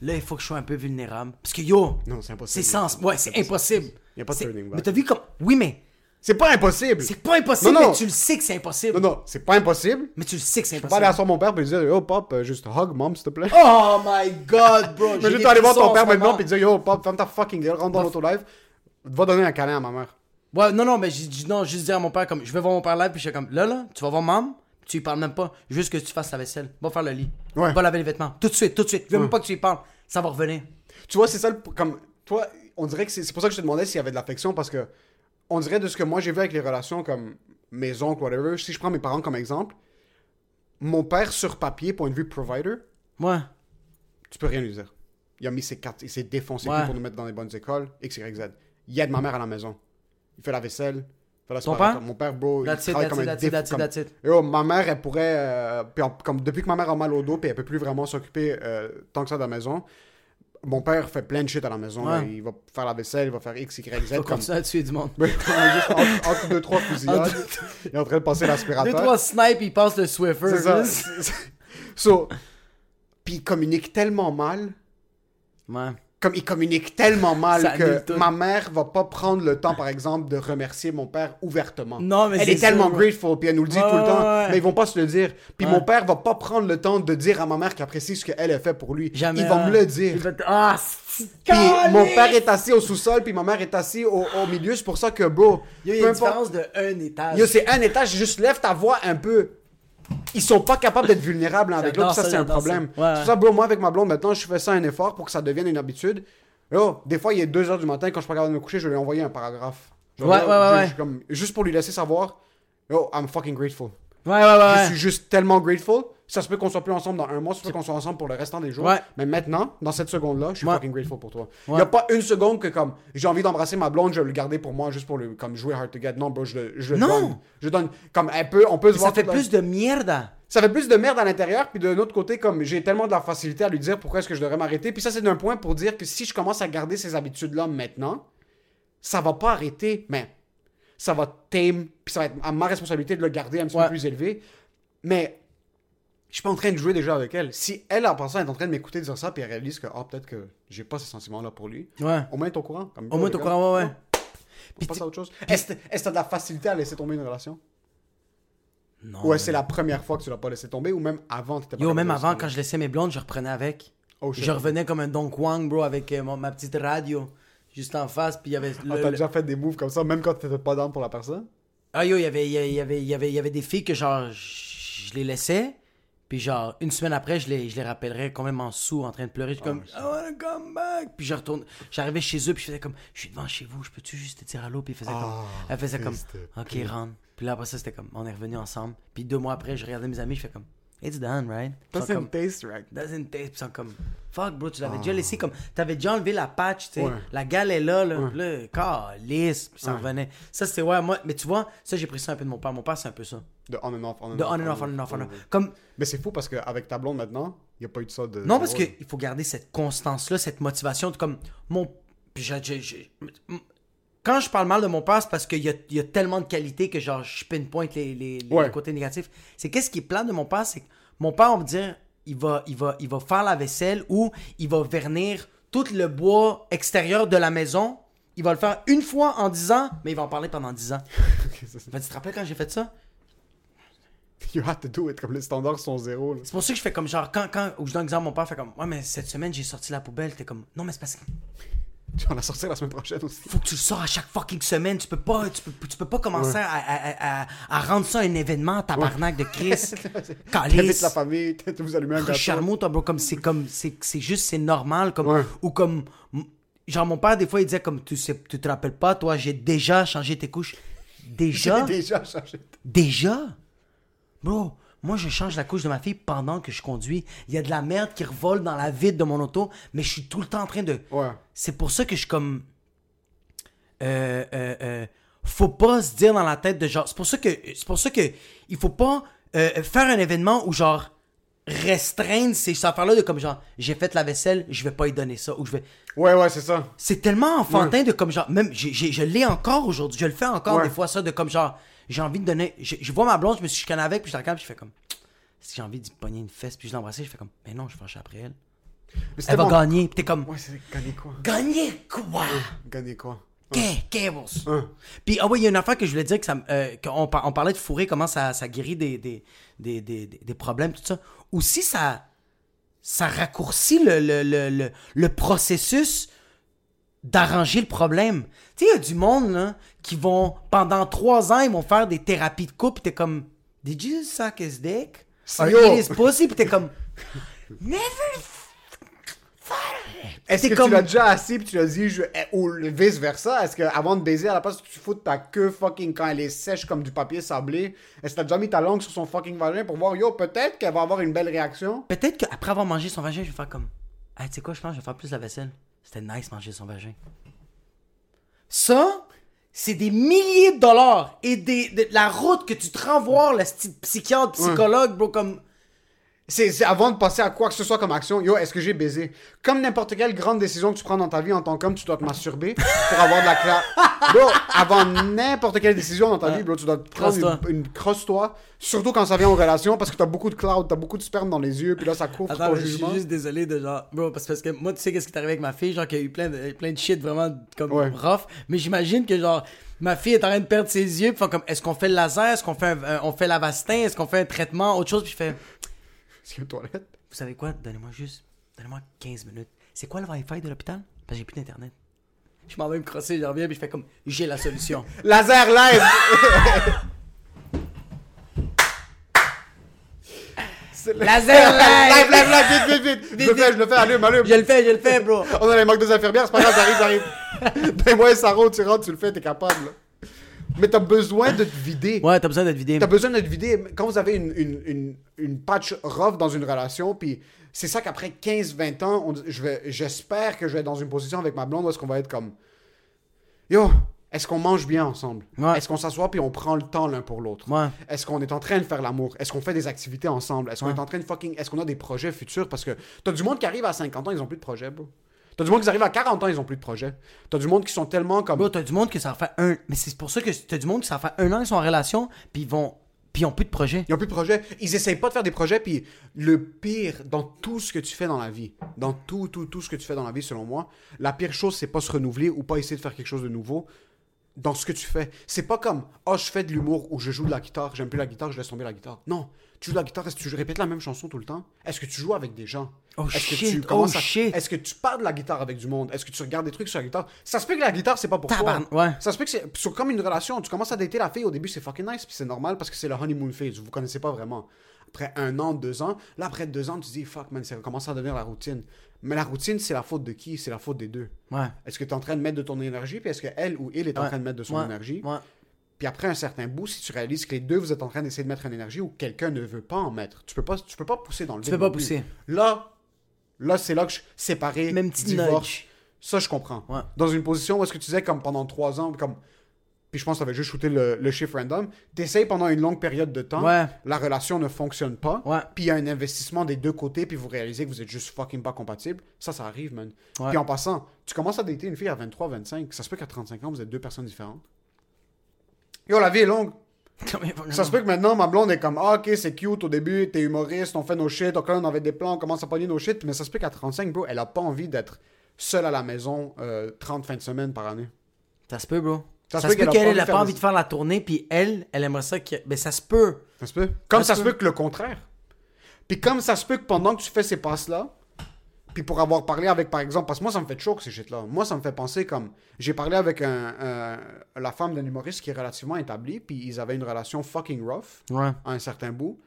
Là, il faut que je sois un peu vulnérable. Parce que yo. Non, c'est impossible. C'est sens. Ouais, c'est impossible. Y a pas de turning back. Mais t'as vu comme. Oui, mais. C'est pas impossible! C'est pas impossible, Non, non. mais tu le sais que c'est impossible. Non, non, c'est pas impossible. Mais tu le sais que c'est Je peux pas aller impossible. à mon père et lui dire Yo, pop, euh, juste hug, mom, s'il te plaît. Oh my god, bro. Mais j'ai juste aller voir ton père maintenant puis dire Yo, pop, ferme ta fucking gueule, rentre dans l'autolive. Va donner un câlin à ma mère. Ouais, non, non, mais j'ai dit non, juste dire à mon père, comme, je vais voir mon père live, puis je suis comme, là, là, tu vas voir maman, tu lui parles même pas, juste que tu fasses la vaisselle, va faire le lit, Ouais. va laver les vêtements, tout de suite, tout de suite, je veux même pas que tu lui parles, ça va revenir. Tu vois, c'est ça, le- comme, toi, on dirait que c'est c'est pour ça que je te demandais s'il y avait de l'affection, parce que, on dirait de ce que moi j'ai vu avec les relations comme mes oncles, whatever, si je prends mes parents comme exemple, mon père sur papier, point de vue provider, Ouais. tu peux rien lui dire. Il a mis ses cartes, il s'est défoncé Ouais. pour nous mettre dans les bonnes écoles, X, Y, Z. Il aide ma mère à la maison. Il fait la vaisselle. Il Ton père? Mon père, bro, That's il travaille that's comme it, un that's déf- it, comme- that's it. Yo, ma mère, elle pourrait. euh, puis comme, depuis que ma mère a mal au dos, puis elle peut plus vraiment s'occuper euh, tant que ça de la maison, mon père fait plein de shit à la maison. Ouais. Il va faire la vaisselle, il va faire X, Y, Z. Faut Comme... à tuer du monde. Entre, entre deux, trois fusillades, il est en train de passer Deux, l'aspirateur. trois snipes, il passe le Swiffer. C'est ça. so, puis il communique tellement mal. Ouais. Comme il communique tellement mal Ça que ma mère va pas prendre le temps, par exemple, de remercier mon père ouvertement. Non, mais Elle est tellement grateful, puis elle nous le dit Ouais, tout le temps, ouais, mais ils vont pas se le dire. Puis Ouais. mon père va pas prendre le temps de dire à ma mère qu'il apprécie ce qu'elle a fait pour lui. Jamais. il va ouais. me le dire. Va Ah, c'est Puis mon père est assis au sous-sol, puis ma mère est assise au, au milieu. C'est pour ça que, bro, il y a une différence de un étage. C'est un étage, juste lève ta voix un peu. Ils sont pas capables d'être vulnérables avec l'autre, ça, ça, c'est un problème. C'est ouais. ça, bro, moi avec ma blonde, maintenant, je fais ça un effort pour que ça devienne une habitude. Yo, des fois, il est 2h du matin, quand je suis pas capable de me coucher, je vais lui envoyer un paragraphe. Ouais, ouais, ouais, je- ouais. je- comme- juste pour lui laisser savoir, yo, I'm fucking grateful. Ouais, ouais, ouais. Je suis juste tellement grateful. Ça se peut qu'on soit plus ensemble dans un mois, ça se peut qu'on soit ensemble pour le restant des jours. Ouais. Mais maintenant, dans cette seconde-là, je suis Ouais. fucking grateful pour toi. Il Ouais. y a pas une seconde que comme j'ai envie d'embrasser ma blonde, je vais le garder pour moi juste pour le comme jouer hard to get. Non, bro, je le, je le Non. donne. Je donne comme un peu, on peut se Ça voir fait toute la- plus de mierda. ça fait plus de merde à l'intérieur, puis d'un autre côté, comme j'ai tellement de la facilité à lui dire pourquoi est-ce que je devrais m'arrêter. Puis ça, c'est d'un point pour dire que si je commence à garder ces habitudes-là maintenant, ça va pas arrêter, mais ça va tame, puis ça va être à ma responsabilité de le garder un petit peu plus élevé. Mais je suis pas en train de jouer déjà avec elle. Si elle, en passant, est en train de m'écouter dire ça, puis elle réalise que, ah, peut-être que j'ai pas ces sentiments-là pour lui, Ouais. au moins, t'es au courant. Comme, Au moins, t'es au courant, ouais, ouais. On Puis passe à autre chose. Est-ce que t'as de la facilité à laisser tomber une relation? Non. Ou est-ce que c'est la première fois que tu l'as pas laissé tomber ou même avant t'étais pas Yo, capable même de laisser avant, tomber? quand je laissais mes blondes, je reprenais avec. Oh, shit. je revenais comme un Don Juan, bro, avec euh, mon- ma petite radio juste en face. Puis il y avait. Ah, t'as le- déjà fait des moves comme ça, même quand t'étais pas down pour la personne? Ah yo, il y avait, il y avait, il y avait, il y avait, il y avait des filles que genre, je je les laissais. Puis genre, une semaine après, je les, je les rappellerais quand même en sous, en train de pleurer. Je suis comme, I wanna come back. Puis je retourne, j'arrivais chez eux, puis je faisais comme, je suis devant chez vous, je peux-tu juste te dire allô? Puis ils faisaient Ah, comme, elle faisait comme, ok, rentre. Puis là, après ça, c'était comme, on est revenus ensemble. Puis deux mois après, je regardais mes amis, je fais comme, it's done, right? Comme, taste right. doesn't taste. Ils sont comme, fuck, bro, tu l'avais déjà laissé comme, t'avais déjà enlevé la patch, tu sais. Ouais. La gale est là, là. Là, calice. Puis ça Ouais. revenait. Ça, c'était, ouais, moi, mais tu vois, ça, j'ai pris ça un peu de mon père. Mon père, c'est un peu ça. De on and off, on and De off. on and off, on and off, on and Ouais, off. ouais. Comme, Mais c'est fou parce qu'avec ta blonde maintenant, il n'y a pas eu de ça de. non, parce qu'il faut garder cette constance-là, cette motivation. de Comme, mon. puis j'ai- Quand je parle mal de mon père, c'est parce qu'il y a, y a tellement de qualités que genre, je pinpoint les, les, les Ouais. côtés négatifs. C'est qu'est-ce qui est plat de mon père, c'est que mon père, on va dire, il va, il, va, il va faire la vaisselle ou il va vernir tout le bois extérieur de la maison. Il va le faire une fois en 10 ans, mais il va en parler pendant 10 ans. Ça, Ben, tu te rappelles quand j'ai fait ça? You have to do it, comme les standards sont zéro. C'est pour ça que je fais comme genre, quand, quand, ou je donne un exemple, mon père fait comme, ouais, mais cette semaine j'ai sorti la poubelle, t'es comme, non, mais c'est parce que Tu vas la sortir la semaine prochaine aussi. faut que tu le sors à chaque fucking semaine, tu peux pas, tu peux, tu peux pas commencer à, à, à, à rendre ça un événement, tabarnak de Chris. Calice. la famille, vous allumez un gâteau. Charmot, comme c'est comme, c'est, juste, c'est normal, comme, Ouais. ou comme, genre mon père, des fois, il disait comme, tu sais, tu te rappelles pas, toi, j'ai déjà changé tes couches. Déjà? J'ai déjà? changé. Déjà? Bro, moi je change la couche de ma fille pendant que je conduis. Il y a de la merde qui revole dans la vide de mon auto, mais je suis tout le temps en train de. Ouais. C'est pour ça que je suis comme. Euh, euh, euh, faut pas se dire dans la tête de genre. C'est pour ça que. C'est pour ça que. Il faut pas euh, faire un événement où genre. Restreindre ces affaires-là de comme genre. J'ai fait la vaisselle, je vais pas y donner ça. Ou je vais. Ouais, ouais, c'est ça. C'est tellement enfantin de comme genre. Même, j'ai- je l'ai encore aujourd'hui. Je le fais encore Ouais. des fois, ça, de comme genre. J'ai envie de donner. Je, je vois ma blonde, je me suis chicané avec, puis je la regarde, puis je fais comme. Si j'ai envie d'y pogner une fesse, puis je l'embrasser, je fais comme. Mais non, je fâche après elle. Mais Elle va gagner, puis t'es comme. Ouais, c'est gagner quoi? Gagner quoi? Gagner quoi? Cables. Hein. Puis, ah oui, il y a une affaire que je voulais dire, que ça, euh, qu'on par- on parlait de fourrer, comment ça, ça guérit des, des, des, des, des- problèmes, tout ça. Aussi, ça, ça raccourcit le, le, le, le, le processus d'arranger le problème. Tu sais, il y a du monde, là, qui vont, pendant trois ans, ils vont faire des thérapies de couple, pis t'es comme, Did you suck his dick? Or eat his pussy? Pis t'es comme, Never Est-ce que comme- tu l'as déjà assis puis tu l'as dit, je... eh, ou vice versa? Est-ce que avant de baiser, à la place, tu fous ta queue fucking quand elle est sèche comme du papier sablé? Est-ce que t'as déjà mis ta langue sur son fucking vagin pour voir, yo, peut-être qu'elle va avoir une belle réaction? Peut-être qu'après avoir mangé son vagin, je vais faire comme. Ah, tu sais quoi, je pense que je vais faire plus la vaisselle. C'était nice manger son vagin. Ça, c'est des milliers de dollars et des, de la route que tu te rends voir, le style psychiatre, psychologue, bro, comme. C'est avant de passer à quoi que ce soit comme action, yo, est-ce que j'ai baisé? Comme n'importe quelle grande décision que tu prends dans ta vie en tant qu'homme, tu dois te masturber pour avoir de la classe. Bro, avant n'importe quelle décision dans ta vie, bro, tu dois te prendre Crosse-toi. une, une crosse-toi. Surtout quand ça vient en relation, parce que t'as beaucoup de cloud, t'as beaucoup de sperme dans les yeux, puis là, ça couvre Attends, ton je suis juste désolé de genre. Bro, parce, parce que moi, tu sais, qu'est-ce qui est arrivé avec ma fille? Genre, qu'il y a eu plein de, plein de shit vraiment comme Ouais. rough. Mais j'imagine que, genre, ma fille est en train de perdre ses yeux. Puis, font comme, est-ce qu'on fait le laser? Est-ce qu'on fait, un, un- on fait l'avastin? Est-ce qu'on fait un traitement? Autre chose? Puis, je fais. Est-ce qu'il y a une toilette? Vous savez quoi? Donnez-moi juste. Donnez-moi 15 minutes. C'est quoi le Wi-Fi de l'hôpital? Parce que j'ai plus d'internet. Je m'en vais me crosser, je reviens, puis je fais comme. J'ai la solution. Laser live! Laser live! live, live, live, vite, vite, vite! Je le fais, je le fais, allume, allume! Je le fais, je le fais, bro! On a les manques des infirmières, c'est pas grave, j'arrive, j'arrive. Donne-moi un sarreau, tu rentres, tu le fais, t'es capable. là. Mais t'as besoin de te vider. Ouais, t'as besoin d'être vidé. T'as besoin de te vider. Quand vous avez une, une, une, une patch rough dans une relation, puis c'est ça qu'après 15-20 ans, on- je vais- j'espère que je vais être dans une position avec ma blonde où est-ce qu'on va être comme Yo, est-ce qu'on mange bien ensemble? Ouais. Est-ce qu'on s'assoit puis on prend le temps l'un pour l'autre? Ouais. Est-ce qu'on est en train de faire l'amour? Est-ce qu'on fait des activités ensemble? Est-ce qu'on Ouais. est en train de fucking. Est-ce qu'on a des projets futurs? Parce que t'as du monde qui arrive à 50 ans, ils ont plus de projets, bro. T'as du monde qui arrive à 40 ans, ils ont plus de projets. T'as du monde qui sont tellement comme. Bro, t'as du monde que ça va faire un. Mais c'est pour ça que t'as du monde qui ça va faire un an, ils sont en relation, puis ils vont Puis ils ont plus de projet. Ils n'ont plus de projet. Ils essayent pas de faire des projets. Puis le pire dans tout ce que tu fais dans la vie, dans tout, tout, tout ce que tu fais dans la vie, selon moi, la pire chose, c'est pas se renouveler ou pas essayer de faire quelque chose de nouveau dans ce que tu fais. C'est pas comme, oh, je fais de l'humour ou je joue de la guitare, j'aime plus la guitare, je laisse tomber la guitare. Non. Tu joues de la guitare, est-ce que tu répètes la même chanson tout le temps? Est-ce que tu joues avec des gens? Oh Est-ce que shit, tu commences oh à- shit. Est-ce que tu parles de la guitare avec du monde? Est-ce que tu regardes des trucs sur la guitare? Ça se peut que la guitare, c'est pas pour Tabarn- toi. ouais. Ça se peut que c'est sur comme une relation. Tu commences à dater la fille au début, c'est fucking nice, puis c'est normal parce que c'est le honeymoon phase. Vous vous connaissez pas vraiment. Après un an, deux ans, là après deux ans, tu dis fuck man, ça commence à devenir la routine. Mais la routine, c'est la faute de qui? C'est la faute des deux. Ouais. Est-ce que tu es en train de mettre de ton énergie, puis est-ce qu'elle ou il est en train de mettre de son énergie? Puis après un certain bout, si tu réalises que les deux, vous êtes en train d'essayer de mettre une énergie ou quelqu'un ne veut pas en mettre, tu peux pas, tu peux pas pousser dans le Tu peux pas pousser. Là, là c'est là que je séparé, Même petit divorce, nudge. ça je comprends. Ouais. Dans une position où est-ce que tu disais comme pendant trois ans, comme puis je pense que tu avais juste shooté le, le chiffre random, t'essayes pendant une longue période de temps, Ouais. la relation ne fonctionne pas, Ouais. puis il y a un investissement des deux côtés, puis vous réalisez que vous êtes juste fucking pas compatibles, ça, ça arrive, man. Puis en passant, tu commences à dater une fille à 23, 25, ça se peut qu'à 35 ans, vous êtes deux personnes différentes. Yo, la vie est longue. Ça se peut que maintenant, ma blonde est comme, ah, ok, c'est cute au début, t'es humoriste, on fait nos shit, là, on avait des plans, on commence à pogner nos shit, mais ça se peut qu'à 35, bro, elle a pas envie d'être seule à la maison euh, 30 fins de semaine par année. Ça se peut, bro. Ça se peut qu'elle a qu'elle pas envie de pas faire envie des- de faire la tournée, puis elle, elle aimerait ça que. Ben, ça se peut. Ça se peut. Comme ça, se peut que le contraire. Puis comme ça se peut que pendant que tu fais ces passes-là, puis pour avoir parlé avec, par exemple, parce que moi, ça me fait chaud, ces shit-là. Moi, ça me fait penser comme. J'ai parlé avec un, un- la femme d'un humoriste qui est relativement établi, puis ils avaient une relation fucking rough Ouais. à un certain bout.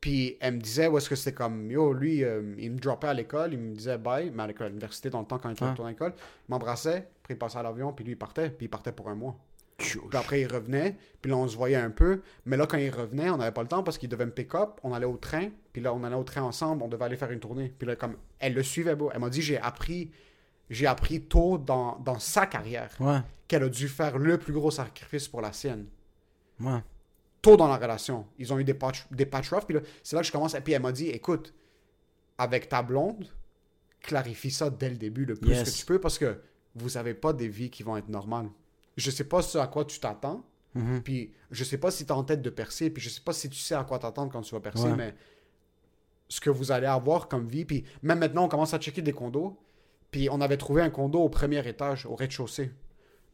Puis elle me disait, où est-ce que c'était comme, yo, lui, euh, il me droppait à l'école, il me disait bye, mais à l'université, dans le temps, quand il était Ouais. retourné à l'école, il m'embrassait, puis il passait à l'avion, puis lui, il partait, puis il partait pour un mois. Puis après, il revenait, puis là, on se voyait un peu. Mais là, quand il revenait, on n'avait pas le temps parce qu'il devait me pick-up. On allait au train, puis là, on allait au train ensemble, on devait aller faire une tournée. Puis là, comme, elle le suivait, beau. Elle m'a dit, j'ai appris, j'ai appris tôt dans, dans sa carrière Ouais. qu'elle a dû faire le plus gros sacrifice pour la sienne. Ouais. Tôt dans la relation. Ils ont eu des patch, des patch puis là, c'est là que je commence. Et puis elle m'a dit, écoute, avec ta blonde, clarifie ça dès le début le plus Yes. que tu peux parce que vous n'avez pas des vies qui vont être normales. Je sais pas ce à quoi tu t'attends, Mhm. puis je sais pas si tu en tête de percer, puis je sais pas si tu sais à quoi t'attendre quand tu vas percer, Ouais. mais ce que vous allez avoir comme vie, puis même maintenant, on commence à checker des condos, puis on avait trouvé un condo au premier étage, au rez-de-chaussée.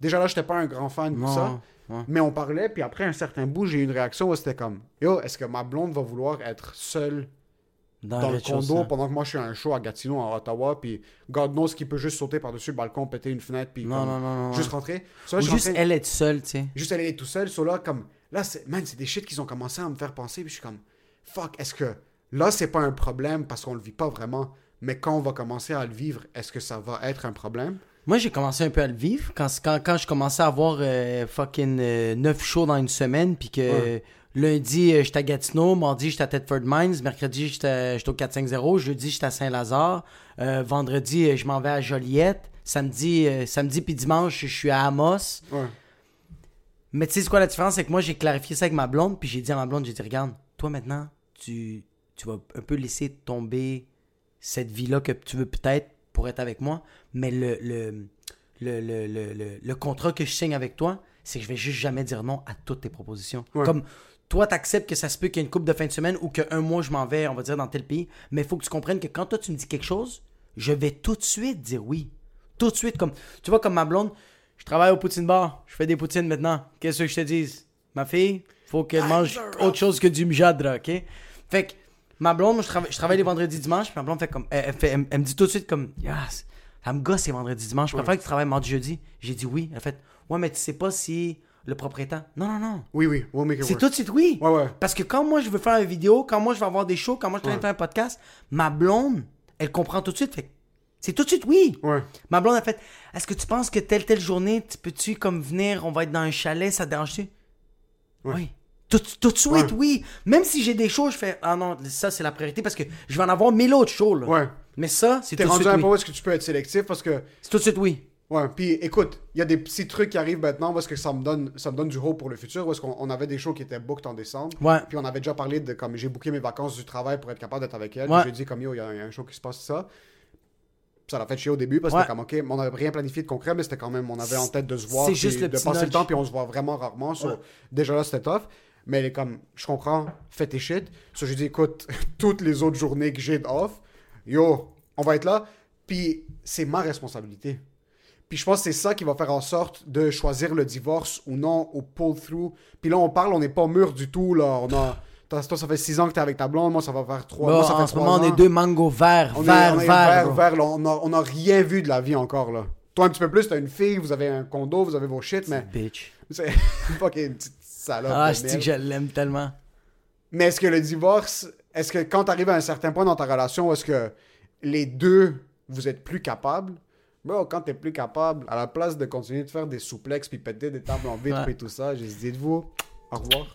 Déjà là, j'étais pas un grand fan de Non. ça, ouais. mais on parlait, puis après un certain bout, j'ai eu une réaction où c'était comme Yo, est-ce que ma blonde va vouloir être seule dans le condo pendant que moi je suis à un show à Gatineau, en Ottawa, puis God knows qu'il peut juste sauter par-dessus le balcon, péter une fenêtre, puis Non, comme non, non, non, juste rentrer. So, là, juste elle être seule, tu sais. juste aller tout seul, so là, comme, là, c'est, man, c'est des shit qu'ils ont commencé à me faire penser, puis je suis comme, fuck, est-ce que, là, c'est pas un problème parce qu'on le vit pas vraiment, mais quand on va commencer à le vivre, est-ce que ça va être un problème? Moi, j'ai commencé un peu à le vivre quand, quand, quand je commençais à avoir euh, fucking 9 shows dans une semaine, puis que Ouais. Lundi, euh, j'étais à Gatineau, mardi, j'étais à Thetford Mines, mercredi, j'étais au 450, jeudi, j'étais à Saint-Lazare, euh, vendredi, euh, je m'en vais à Joliette, samedi, euh, samedi puis dimanche, je suis à Amos. Ouais. Mais tu sais, c'est quoi la différence? C'est que moi, j'ai clarifié ça avec ma blonde, puis j'ai dit à ma blonde, j'ai dit, regarde, toi maintenant, tu, tu vas un peu laisser tomber cette vie-là que tu veux peut-être pour être avec moi, mais le, le, le, le, le, le- le contrat que je signe avec toi, c'est que je vais juste jamais dire non à toutes tes propositions. Ouais. Comme toi, t'acceptes que ça se peut qu'il y ait une coupe de fin de semaine ou qu'un mois, je m'en vais, on va dire, dans tel pays, mais il faut que tu comprennes que quand toi, tu me dis quelque chose, je vais tout de suite dire oui. Tout de suite, comme, tu vois, comme ma blonde, je travaille au poutine bar, je fais des poutines maintenant. Qu'est-ce que je te dise? Ma fille, faut qu'elle mange autre chose que du mjadra, ok? Fait que, ma blonde, moi, je travaille, je travaille les vendredis, dimanches, ma blonde fait comme, elle, elle fait- elle- elle me dit tout de suite comme, yes, ça me gosse les vendredis, dimanches, je préfère que tu travailles mardi, jeudi. J'ai dit oui. Elle fait, ouais, mais tu sais pas si le propriétaire. Non, non, non. Oui, oui, we'll make it C'est tout de suite oui. Ouais, ouais. Parce que quand moi je veux faire une vidéo, quand moi je vais avoir des shows, quand moi je vais Ouais. faire un podcast, ma blonde, elle comprend tout de suite. Fait c'est tout de suite oui. Ouais. Ma blonde a fait Est-ce que tu penses que telle, telle journée, tu peux-tu comme venir, on va être dans un chalet, ça te dérange-tu? Ouais. Oui. Tout, tout de suite, Ouais. oui. Même si j'ai des shows, je fais Ah non, ça c'est la priorité parce que je vais en avoir mille autres shows. Là. Ouais. Mais ça, c'est T'es tout de rendu suite à un oui. point où est-ce que tu peux être sélectif parce que C'est tout de suite oui. Ouais, puis écoute, il y a des petits trucs qui arrivent maintenant parce que ça me donne ça me donne du hope pour le futur parce qu'on on avait des shows qui étaient booked en décembre. Ouais. Puis on avait déjà parlé de comme j'ai booké mes vacances du travail pour être capable d'être avec elle. Ouais. J'ai dit comme yo, il y, a il y a un show qui se passe ça. Ça l'a fait chier au début parce que Ouais. comme ok, on n'avait rien planifié de concret, mais c'était quand même on avait en tête de se voir, juste le de passer le temps, puis on se voit vraiment rarement. so. Déjà là c'était tough. Mais elle est comme, je comprends, fais tes shit. So, je dis, écoute, toutes les autres journées que j'ai off, yo, on va être là. Puis c'est ma responsabilité. Puis je pense que c'est ça qui va faire en sorte de choisir le divorce ou non, ou pull-through. Puis là, on parle, on n'est pas mûr du tout, là. On a... Toi, ça fait six ans que t'es avec ta blonde, moi, ça va faire trois ça fait en ce moment, on ans. est deux mangots verts, On est- verts, on est verts. vert, bro. vert, là. On a, on a rien vu de la vie encore, là. Toi, un petit peu plus, t'as une fille, vous avez un condo, vous avez vos shit, mais Bitch. c'est fucking petite salope. Ah, je dis que je l'aime tellement. Mais est-ce que le divorce, est-ce que quand tu arrives à un certain point dans ta relation, est-ce que les deux, vous êtes plus capables? Bro, quand t'es plus capable, à la place de continuer de faire des souplexes puis péter des tables en vitre et tout ça, j'ai dit, dites-vous, au revoir.